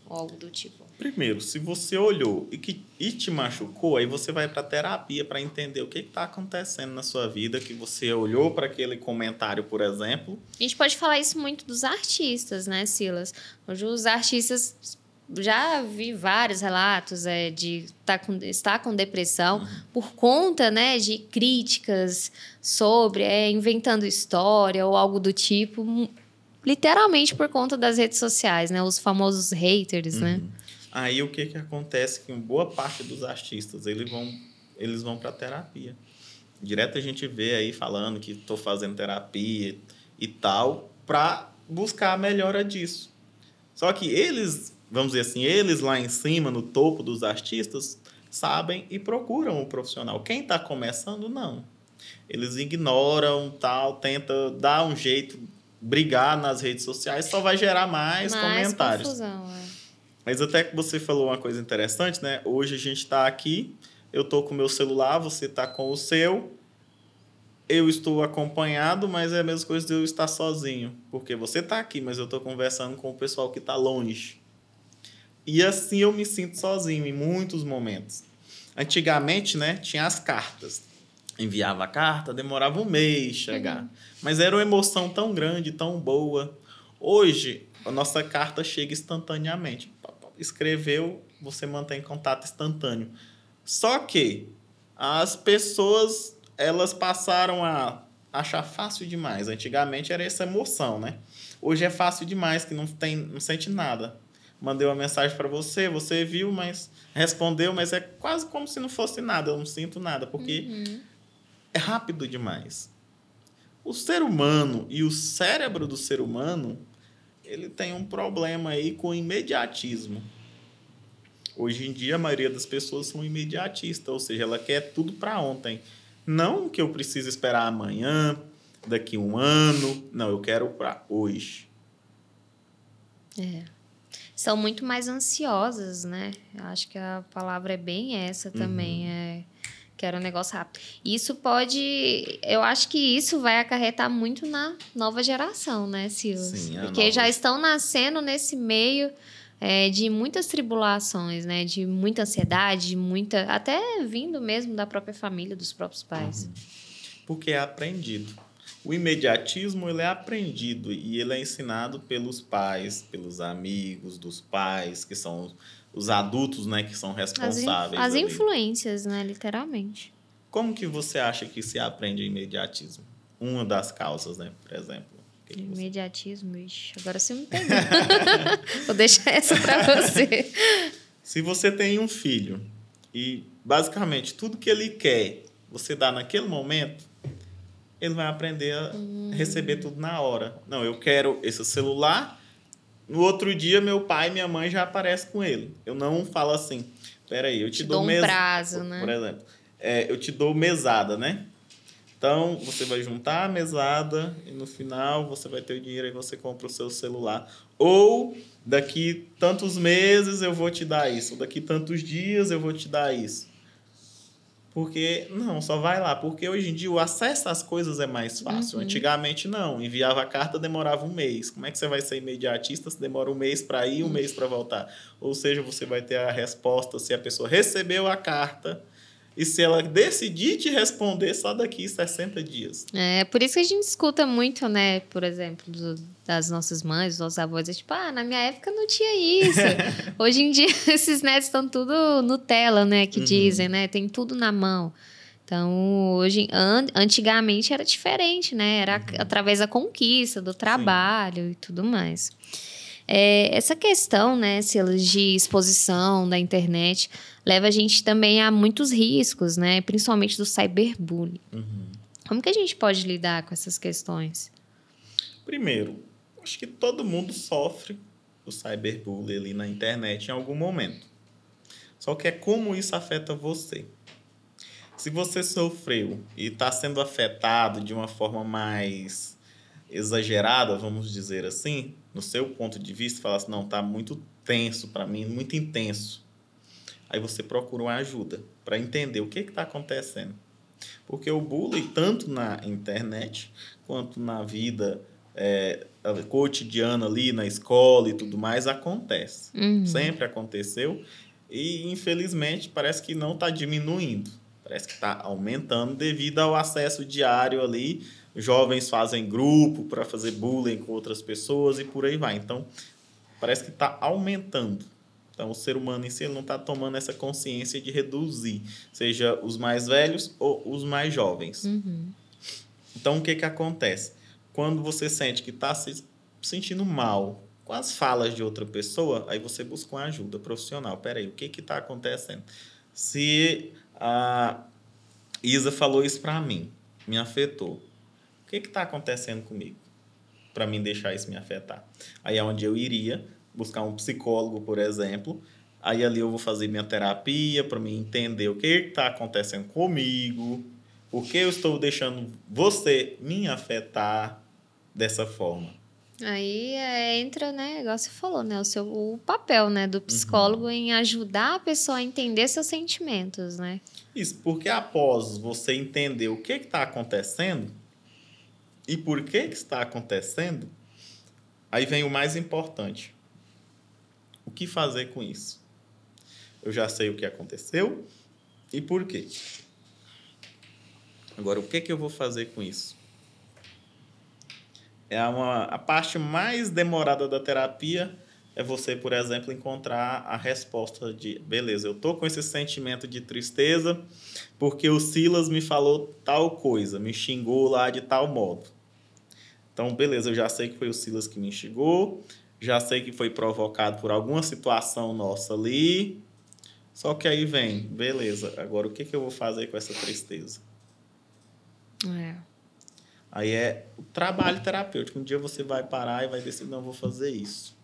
ou algo do tipo? Primeiro, se você olhou e que e te machucou, aí você vai para terapia para entender o que está acontecendo na sua vida, que você olhou para aquele comentário, por exemplo. A gente pode falar isso muito dos artistas, né, Silas? Hoje os artistas já vi vários relatos é, de tá com, estar com depressão uhum. por conta né, de críticas sobre é, inventando história ou algo do tipo literalmente por conta das redes sociais, né? Os famosos haters, né? uhum. né? Aí o que que acontece que boa parte dos artistas, eles vão eles vão para terapia. Direto a gente vê aí falando que estou fazendo terapia e tal para buscar a melhora disso. Só que eles, vamos dizer assim, eles lá em cima, no topo dos artistas, sabem e procuram o um profissional. Quem está começando, não. Eles ignoram, tal, tenta dar um jeito brigar nas redes sociais só vai gerar mais, mais comentários. Confusão, é. Mas até que você falou uma coisa interessante, né? Hoje a gente está aqui, eu estou com o meu celular, você está com o seu. Eu estou acompanhado, mas é a mesma coisa de eu estar sozinho. Porque você está aqui, mas eu estou conversando com o pessoal que está longe. E assim eu me sinto sozinho em muitos momentos. Antigamente, né, tinha as cartas enviava a carta, demorava um mês chegar. Uhum. Mas era uma emoção tão grande, tão boa. Hoje, a nossa carta chega instantaneamente. Escreveu, você mantém contato instantâneo. Só que as pessoas, elas passaram a achar fácil demais. Antigamente era essa emoção, né? Hoje é fácil demais, que não tem, não sente nada. Mandei uma mensagem para você, você viu, mas respondeu, mas é quase como se não fosse nada. Eu não sinto nada, porque uhum é rápido demais. O ser humano e o cérebro do ser humano, ele tem um problema aí com o imediatismo. Hoje em dia, a maioria das pessoas são imediatistas, ou seja, ela quer tudo para ontem. Não que eu precise esperar amanhã, daqui um ano. Não, eu quero para hoje. É. São muito mais ansiosas, né? Acho que a palavra é bem essa também. Uhum. É que era um negócio rápido. Isso pode. Eu acho que isso vai acarretar muito na nova geração, né, Silas? Sim, Porque nova... já estão nascendo nesse meio é, de muitas tribulações, né? De muita ansiedade, de muita. Até vindo mesmo da própria família, dos próprios pais. Uhum. Porque é aprendido. O imediatismo ele é aprendido e ele é ensinado pelos pais, pelos amigos dos pais, que são os adultos, né, que são responsáveis. As, in, as influências, né, literalmente. Como que você acha que se aprende imediatismo? Uma das causas, né, por exemplo. Imediatismo, ixi, agora você me pegou. [laughs] Vou deixar essa para você. [laughs] Se você tem um filho e basicamente tudo que ele quer você dá naquele momento, ele vai aprender a receber tudo na hora. Não, eu quero esse celular no outro dia, meu pai e minha mãe já aparecem com ele. Eu não falo assim, peraí, eu te, te dou, dou um mes... prazo, né? Por exemplo, é, eu te dou mesada, né? Então, você vai juntar a mesada e no final você vai ter o dinheiro e você compra o seu celular. Ou daqui tantos meses eu vou te dar isso, ou daqui tantos dias eu vou te dar isso. Porque, não, só vai lá. Porque hoje em dia o acesso às coisas é mais fácil. Uhum. Antigamente, não. Enviava a carta, demorava um mês. Como é que você vai ser imediatista se demora um mês para ir, um uhum. mês para voltar? Ou seja, você vai ter a resposta se a pessoa recebeu a carta e se ela decidir te responder só daqui 60 dias. É, por isso que a gente escuta muito, né, por exemplo, do, das nossas mães, dos nossos avós, é tipo, ah, na minha época não tinha isso. [laughs] Hoje em dia, [laughs] esses netos estão tudo Nutella, né, que uhum. dizem, né, tem tudo na mão. Então, hoje, an antigamente era diferente, né, era uhum. através da conquista, do trabalho Sim. e tudo mais. É, essa questão, né, Silas, de exposição da internet leva a gente também a muitos riscos, né, principalmente do cyberbullying. Uhum. Como que a gente pode lidar com essas questões? Primeiro, acho que todo mundo sofre o cyberbullying ali na internet em algum momento. Só que é como isso afeta você. Se você sofreu e está sendo afetado de uma forma mais exagerada, vamos dizer assim, no seu ponto de vista, falar assim, não, tá muito tenso para mim, muito intenso. Aí você procura uma ajuda para entender o que está acontecendo. Porque o bullying, tanto na internet quanto na vida é, cotidiana ali, na escola e tudo mais, acontece. Uhum. Sempre aconteceu. E, infelizmente, parece que não está diminuindo. Parece que está aumentando devido ao acesso diário ali jovens fazem grupo para fazer bullying com outras pessoas e por aí vai. Então, parece que está aumentando. Então, o ser humano em si não está tomando essa consciência de reduzir, seja os mais velhos ou os mais jovens. Uhum. Então, o que, que acontece? Quando você sente que está se sentindo mal com as falas de outra pessoa, aí você busca uma ajuda profissional. Peraí, o que está acontecendo? Se a Isa falou isso para mim, me afetou que está acontecendo comigo para mim deixar isso me afetar? Aí é onde eu iria buscar um psicólogo, por exemplo. Aí ali eu vou fazer minha terapia para me entender o que está acontecendo comigo, por que eu estou deixando você me afetar dessa forma. Aí é, entra, né, igual você falou, né, o seu o papel, né, do psicólogo uhum. em ajudar a pessoa a entender seus sentimentos, né? Isso, porque após você entender o que está acontecendo, e por que, que está acontecendo, aí vem o mais importante. O que fazer com isso? Eu já sei o que aconteceu e por quê. Agora, o que, que eu vou fazer com isso? É uma, a parte mais demorada da terapia é você, por exemplo, encontrar a resposta de, beleza, eu tô com esse sentimento de tristeza porque o Silas me falou tal coisa, me xingou lá de tal modo. Então, beleza, eu já sei que foi o Silas que me xingou, já sei que foi provocado por alguma situação nossa ali. Só que aí vem, beleza, agora o que, que eu vou fazer com essa tristeza? É. Aí é o trabalho terapêutico. Um dia você vai parar e vai decidir, não, vou fazer isso.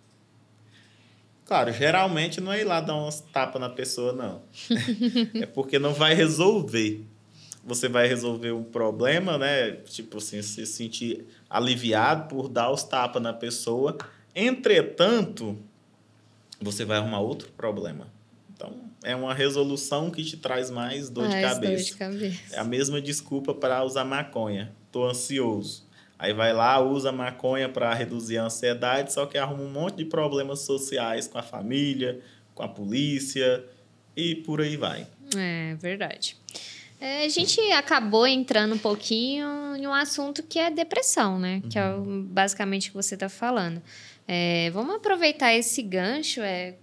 Claro, geralmente não é ir lá dar umas tapas na pessoa, não. [laughs] é porque não vai resolver. Você vai resolver um problema, né? Tipo assim, se sentir aliviado por dar os tapas na pessoa. Entretanto, você vai arrumar outro problema. Então, é uma resolução que te traz mais dor, mais de, cabeça. dor de cabeça. É a mesma desculpa para usar maconha. Tô ansioso. Aí vai lá, usa maconha para reduzir a ansiedade, só que arruma um monte de problemas sociais com a família, com a polícia e por aí vai. É verdade. É, a gente acabou entrando um pouquinho em um assunto que é depressão, né? Uhum. Que é uhum. basicamente o que você está falando. É, vamos aproveitar esse gancho, é,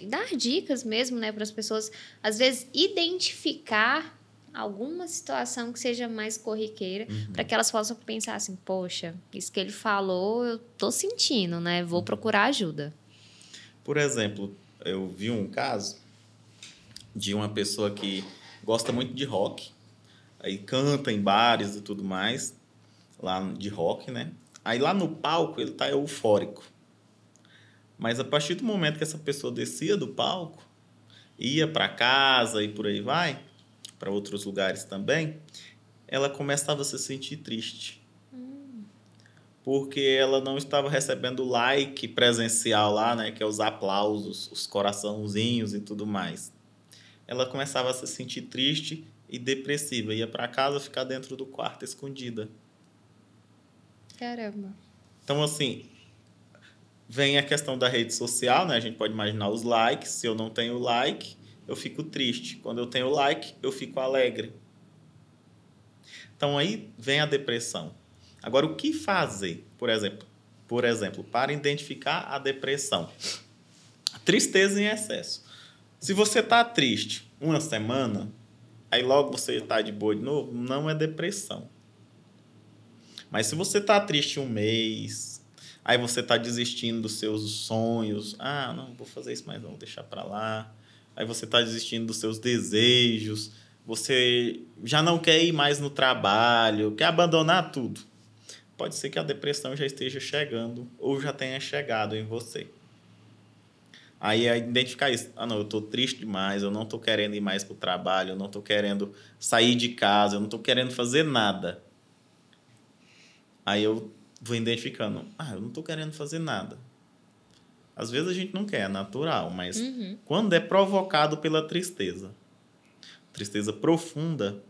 e dar dicas mesmo, né, para as pessoas, às vezes, identificar alguma situação que seja mais corriqueira, uhum. para que elas possam pensar assim, poxa, isso que ele falou, eu tô sentindo, né? Vou uhum. procurar ajuda. Por exemplo, eu vi um caso de uma pessoa que gosta muito de rock, aí canta em bares e tudo mais, lá de rock, né? Aí lá no palco ele tá eufórico. Mas a partir do momento que essa pessoa descia do palco, ia para casa e por aí vai, para outros lugares também, ela começava a se sentir triste. Porque ela não estava recebendo o like presencial lá, né? Que é os aplausos, os coraçãozinhos e tudo mais ela começava a se sentir triste e depressiva. Ia para casa ficar dentro do quarto escondida. Caramba. Então, assim, vem a questão da rede social, né? A gente pode imaginar os likes. Se eu não tenho like, eu fico triste. Quando eu tenho like, eu fico alegre. Então aí vem a depressão. Agora, o que fazer, por exemplo, por exemplo, para identificar a depressão? Tristeza em excesso. Se você está triste uma semana, aí logo você está de boa de novo, não é depressão. Mas se você está triste um mês, aí você está desistindo dos seus sonhos, ah, não vou fazer isso mais vou deixar para lá. Aí você está desistindo dos seus desejos, você já não quer ir mais no trabalho, quer abandonar tudo. Pode ser que a depressão já esteja chegando ou já tenha chegado em você. Aí é identificar isso. Ah, não, eu estou triste demais, eu não estou querendo ir mais para o trabalho, eu não estou querendo sair de casa, eu não estou querendo fazer nada. Aí eu vou identificando. Ah, eu não estou querendo fazer nada. Às vezes a gente não quer, é natural, mas uhum. quando é provocado pela tristeza, tristeza profunda,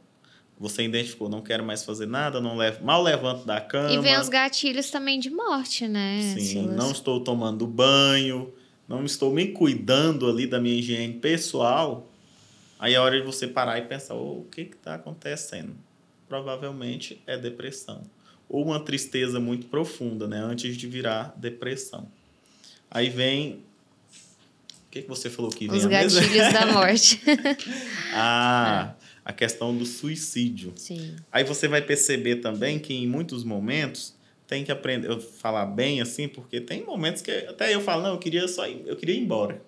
você identificou, não quero mais fazer nada, não levo, mal levanto da cama. E vem os gatilhos também de morte, né? Sim, Silas? não estou tomando banho, não estou me cuidando ali da minha higiene pessoal. Aí é hora de você parar e pensar, oh, o que está acontecendo? Provavelmente é depressão. Ou uma tristeza muito profunda, né? Antes de virar depressão. Aí vem que, que você falou que vem Os gatilhos da morte. [laughs] ah, é. a questão do suicídio. Sim. Aí você vai perceber também que em muitos momentos tem que aprender, eu falar bem assim, porque tem momentos que até eu falo, não, eu queria só ir, eu queria ir embora.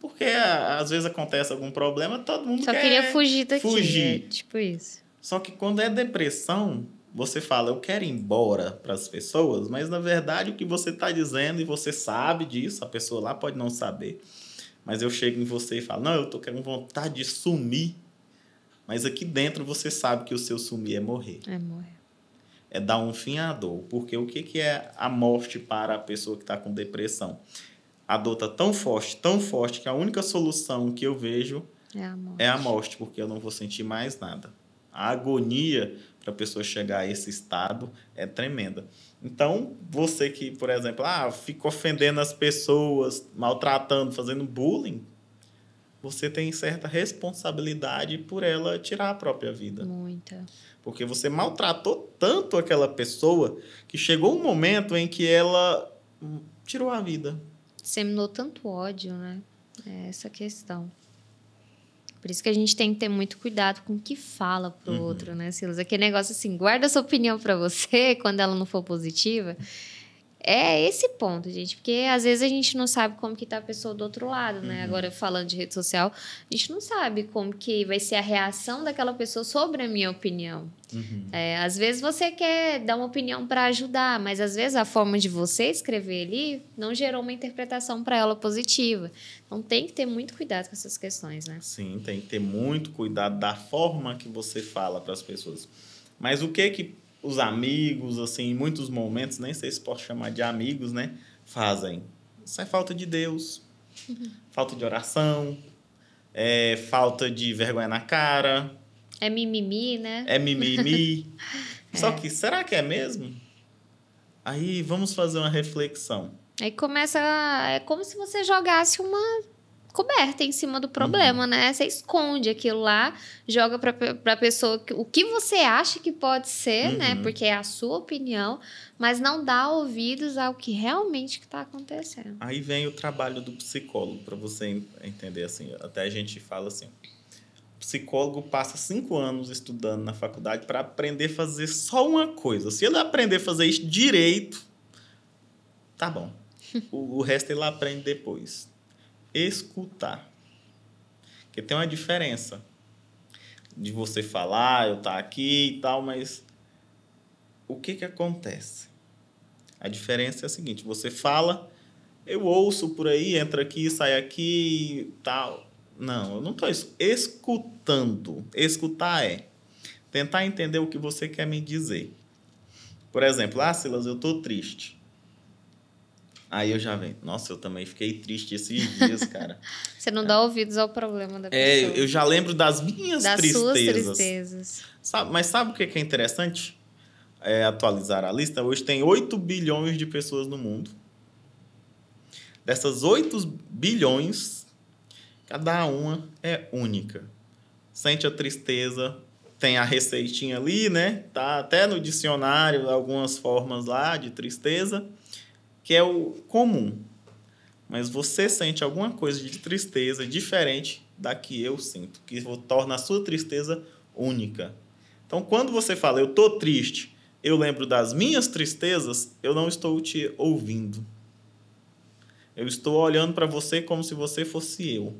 Porque às vezes acontece algum problema, todo mundo só quer queria fugir daqui. Fugir. É, tipo isso. Só que quando é depressão, você fala, eu quero ir embora para as pessoas, mas na verdade o que você está dizendo e você sabe disso, a pessoa lá pode não saber, mas eu chego em você e falo, não, eu tô com vontade de sumir, mas aqui dentro você sabe que o seu sumir é morrer. É morrer. É dar um fim à dor, porque o que, que é a morte para a pessoa que está com depressão? A dor está tão forte, tão forte, que a única solução que eu vejo é a morte, é a morte porque eu não vou sentir mais nada. A agonia para a pessoa chegar a esse estado é tremenda. Então, você que, por exemplo, ah, fica ofendendo as pessoas, maltratando, fazendo bullying, você tem certa responsabilidade por ela tirar a própria vida. Muita. Porque você maltratou tanto aquela pessoa que chegou um momento em que ela tirou a vida. Seminou tanto ódio, né? É essa questão. Por isso que a gente tem que ter muito cuidado com o que fala pro uhum. outro, né, Silas? Aquele negócio assim, guarda sua opinião para você quando ela não for positiva. É esse ponto, gente, porque às vezes a gente não sabe como que tá a pessoa do outro lado, né? Uhum. Agora falando de rede social, a gente não sabe como que vai ser a reação daquela pessoa sobre a minha opinião. Uhum. É, às vezes você quer dar uma opinião para ajudar, mas às vezes a forma de você escrever ali não gerou uma interpretação para ela positiva. Então tem que ter muito cuidado com essas questões, né? Sim, tem que ter muito cuidado da forma que você fala para as pessoas. Mas o que que os amigos, assim, em muitos momentos, nem sei se posso chamar de amigos, né? Fazem. Isso é falta de Deus, uhum. falta de oração, é falta de vergonha na cara. É mimimi, né? É mimimi. [laughs] é. Só que, será que é mesmo? Aí vamos fazer uma reflexão. Aí começa. É como se você jogasse uma coberta em cima do problema, uhum. né? Você esconde aquilo lá, joga para a pessoa o que você acha que pode ser, né? uhum. né? Porque é a sua opinião, mas não dá ouvidos ao que realmente está acontecendo. Aí vem o trabalho do psicólogo, para você entender assim. Até a gente fala assim. O psicólogo passa cinco anos estudando na faculdade para aprender a fazer só uma coisa. Se ele aprender a fazer isso direito, tá bom. [laughs] o, o resto ele aprende depois escutar. Porque tem uma diferença de você falar, eu estar tá aqui e tal, mas o que que acontece? A diferença é a seguinte, você fala, eu ouço por aí, entra aqui, sai aqui e tal. Não, eu não estou escutando. Escutar é tentar entender o que você quer me dizer. Por exemplo, ah, Silas, eu estou triste. Aí eu já venho, nossa, eu também fiquei triste esses dias, [laughs] cara. Você não dá ouvidos ao problema da é, pessoa. É, eu já lembro das minhas das tristezas. Das suas tristezas. Sabe, mas sabe o que é interessante? É atualizar a lista. Hoje tem 8 bilhões de pessoas no mundo. Dessas 8 bilhões, Cada uma é única. Sente a tristeza, tem a receitinha ali, né? Tá até no dicionário algumas formas lá de tristeza, que é o comum. Mas você sente alguma coisa de tristeza diferente da que eu sinto, que torna a sua tristeza única. Então, quando você fala eu tô triste, eu lembro das minhas tristezas, eu não estou te ouvindo. Eu estou olhando para você como se você fosse eu.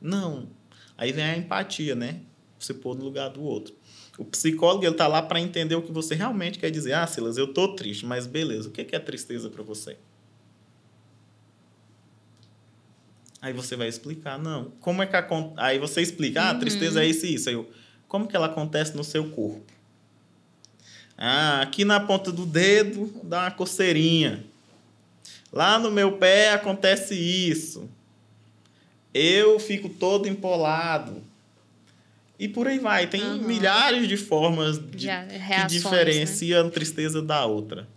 Não. Aí vem a empatia, né? Você pôr no lugar do outro. O psicólogo ele tá lá para entender o que você realmente quer dizer. Ah, Silas, eu tô triste, mas beleza. O que é tristeza para você? Aí você vai explicar, não. Como é que a, aí você explica, ah, a tristeza é isso e isso. Aí eu, como que ela acontece no seu corpo? Ah, aqui na ponta do dedo dá uma coceirinha. Lá no meu pé acontece isso. Eu fico todo empolado. E por aí vai. Tem uhum. milhares de formas de, reações, que diferenciam né? a tristeza da outra.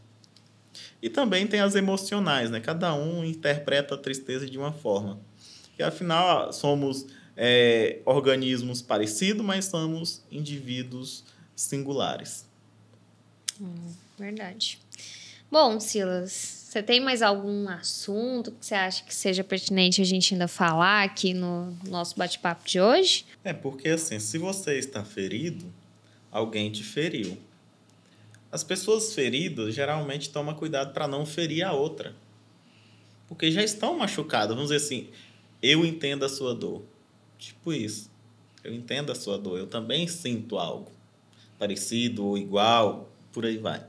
E também tem as emocionais, né? Cada um interpreta a tristeza de uma forma. E afinal, somos é, organismos parecidos, mas somos indivíduos singulares. Hum, verdade. Bom, Silas, você tem mais algum assunto que você acha que seja pertinente a gente ainda falar aqui no nosso bate-papo de hoje? É, porque assim, se você está ferido, alguém te feriu. As pessoas feridas geralmente tomam cuidado para não ferir a outra. Porque já estão machucadas. Vamos dizer assim, eu entendo a sua dor. Tipo isso. Eu entendo a sua dor. Eu também sinto algo parecido ou igual, por aí vai.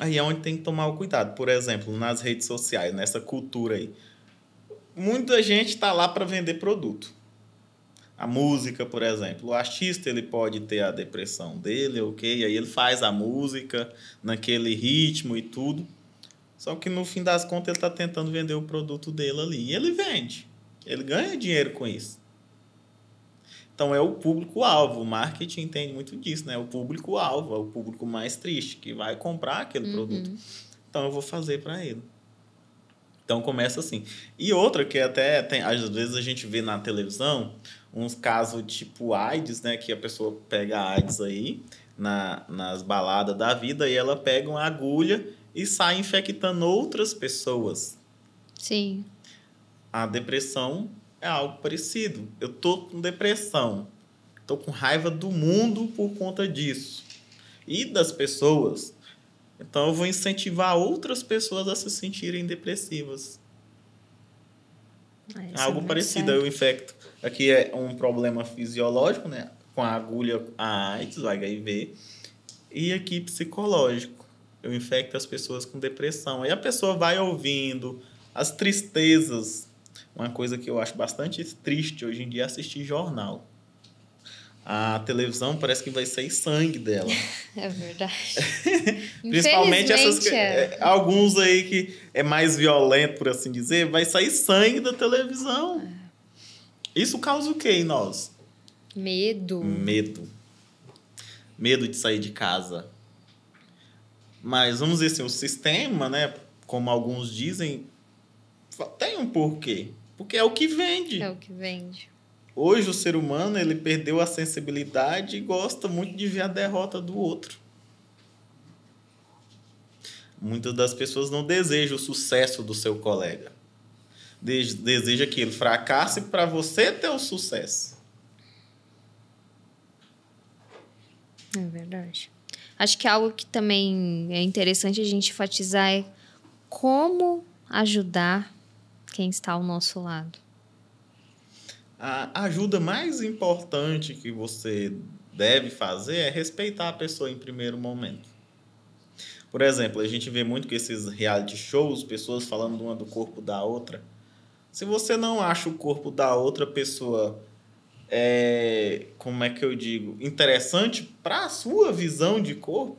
Aí é onde tem que tomar o cuidado. Por exemplo, nas redes sociais, nessa cultura aí. Muita gente está lá para vender produto. A música, por exemplo. O artista ele pode ter a depressão dele, ok? Aí ele faz a música naquele ritmo e tudo. Só que no fim das contas ele está tentando vender o produto dele ali. E ele vende. Ele ganha dinheiro com isso. Então é o público-alvo. O marketing entende muito disso, né? O público-alvo, é o público mais triste, que vai comprar aquele uhum. produto. Então eu vou fazer para ele. Então começa assim. E outra que até tem, às vezes a gente vê na televisão uns casos tipo AIDS, né? Que a pessoa pega AIDS aí na, nas baladas da vida e ela pega uma agulha e sai infectando outras pessoas. Sim. A depressão é algo parecido. Eu tô com depressão. Tô com raiva do mundo por conta disso. E das pessoas. Então eu vou incentivar outras pessoas a se sentirem depressivas. Ah, é algo é parecido. Certo. Eu infecto. Aqui é um problema fisiológico, né? Com a agulha, a AIDS, o HIV. E aqui psicológico. Eu infecto as pessoas com depressão. Aí a pessoa vai ouvindo as tristezas uma coisa que eu acho bastante triste hoje em dia é assistir jornal. A televisão parece que vai sair sangue dela. [laughs] É verdade. [laughs] Principalmente essas é. é. alguns aí que é mais violento, por assim dizer, vai sair sangue da televisão. Isso causa o que em nós? Medo. Medo. Medo de sair de casa. Mas vamos dizer assim, o sistema, né, como alguns dizem, tem um porquê. Porque é o que vende. É o que vende. Hoje o ser humano ele perdeu a sensibilidade e gosta muito de ver a derrota do outro. Muitas das pessoas não desejam o sucesso do seu colega. Deseja que ele fracasse para você ter o sucesso. É verdade. Acho que algo que também é interessante a gente enfatizar é como ajudar quem está ao nosso lado? A ajuda mais importante que você deve fazer é respeitar a pessoa em primeiro momento. Por exemplo, a gente vê muito que esses reality shows, pessoas falando uma do corpo da outra. Se você não acha o corpo da outra pessoa é, como é que eu digo, interessante para a sua visão de corpo,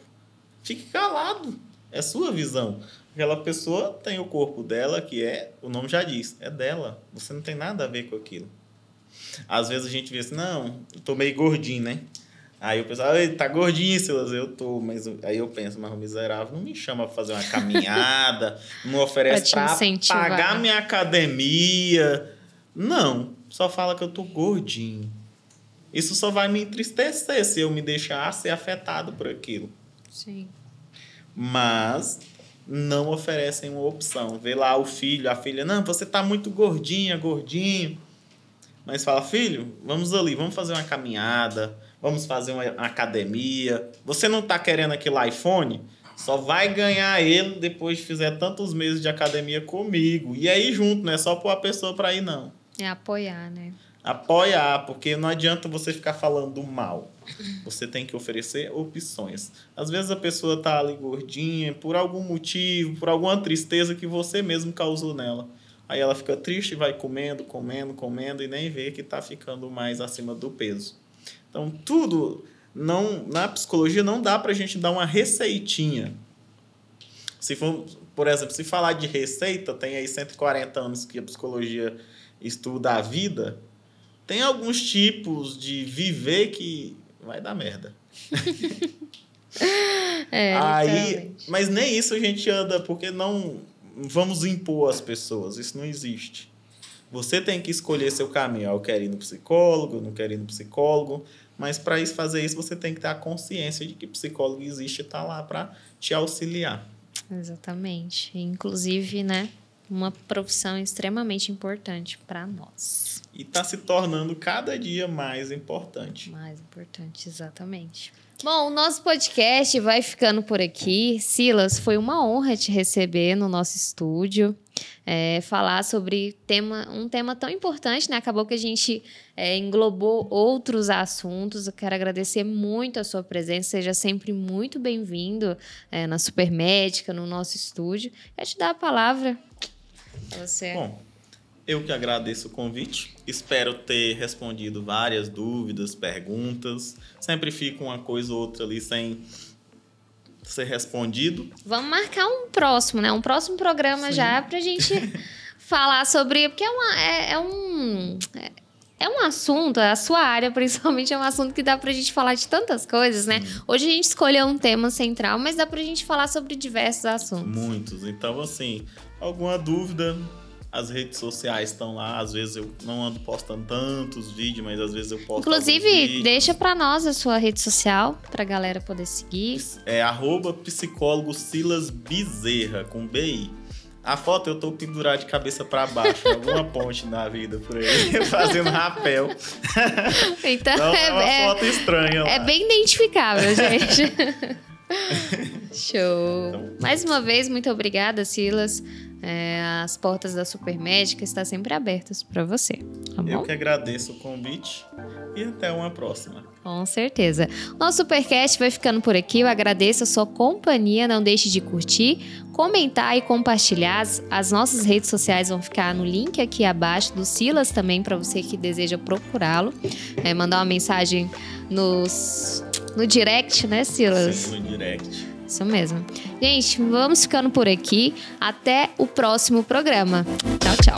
fique calado. É sua visão. Aquela pessoa tem o corpo dela, que é, o nome já diz, é dela. Você não tem nada a ver com aquilo. Às vezes a gente vê assim, não, eu tô meio gordinho, né? Aí o pessoal, tá gordinho, Silas, eu tô, mas aí eu penso, mas o miserável não me chama pra fazer uma caminhada, [laughs] não oferece pra, pra pagar minha academia. Não. só fala que eu tô gordinho. Isso só vai me entristecer se eu me deixar ser afetado por aquilo. Sim. Mas não oferecem uma opção. Vê lá o filho, a filha, não, você tá muito gordinha, gordinho. Mas fala, filho, vamos ali, vamos fazer uma caminhada, vamos fazer uma academia. Você não tá querendo aquele iPhone? Só vai ganhar ele depois de fizer tantos meses de academia comigo. E aí junto, não é só pôr a pessoa para ir, não. É apoiar, né? Apoiar, porque não adianta você ficar falando mal. Você tem que oferecer opções. Às vezes a pessoa tá ali gordinha por algum motivo, por alguma tristeza que você mesmo causou nela. Aí ela fica triste vai comendo, comendo, comendo e nem vê que tá ficando mais acima do peso. Então, tudo não na psicologia não dá para a gente dar uma receitinha. Se for, por exemplo, se falar de receita, tem aí 140 anos que a psicologia estuda a vida, tem alguns tipos de viver que vai dar merda. [laughs] é, aí, mas nem isso a gente anda porque não vamos impor às pessoas, isso não existe. Você tem que escolher seu caminho. Eu quero ir no psicólogo, eu não quero ir no psicólogo. Mas para isso fazer isso, você tem que ter a consciência de que psicólogo existe e está lá para te auxiliar. Exatamente. Inclusive, né, uma profissão extremamente importante para nós. E está se tornando cada dia mais importante. Mais importante, exatamente. Bom, o nosso podcast vai ficando por aqui. Silas, foi uma honra te receber no nosso estúdio é, falar sobre tema, um tema tão importante, né? Acabou que a gente é, englobou outros assuntos. Eu quero agradecer muito a sua presença. Seja sempre muito bem-vindo é, na Supermédica, no nosso estúdio. Quero te dar a palavra você. Bom, eu que agradeço o convite. Espero ter respondido várias dúvidas, perguntas. Sempre fica uma coisa ou outra ali sem ser respondido. Vamos marcar um próximo, né? Um próximo programa Sim. já pra gente [laughs] falar sobre. Porque é, uma, é, é um. É, é um assunto, a sua área principalmente é um assunto que dá pra gente falar de tantas coisas, né? Hoje a gente escolheu um tema central, mas dá pra gente falar sobre diversos assuntos. Muitos. Então, assim, alguma dúvida, as redes sociais estão lá. Às vezes eu não ando postando tantos vídeos, mas às vezes eu posto. Inclusive, deixa para nós a sua rede social pra galera poder seguir. É arroba psicólogo Silas Bezerra, com BI. A foto eu tô pendurado de cabeça para baixo, alguma [laughs] ponte na vida por aí, [laughs] fazendo rapel. [laughs] Então, então é, é uma é, foto estranha. É lá. bem identificável, gente. Show. Então, Mais uma vez, muito obrigada, Silas. É, as portas da Supermédica estão sempre abertas para você. Tá Eu que agradeço o convite e até uma próxima. Com certeza. Nosso Supercast vai ficando por aqui. Eu agradeço a sua companhia. Não deixe de curtir, comentar e compartilhar. As, as nossas redes sociais vão ficar no link aqui abaixo do Silas também, para você que deseja procurá-lo. É, mandar uma mensagem nos, no direct, né, Silas? Sim, no direct. Isso mesmo. Gente, vamos ficando por aqui. Até o próximo programa. Tchau, tchau.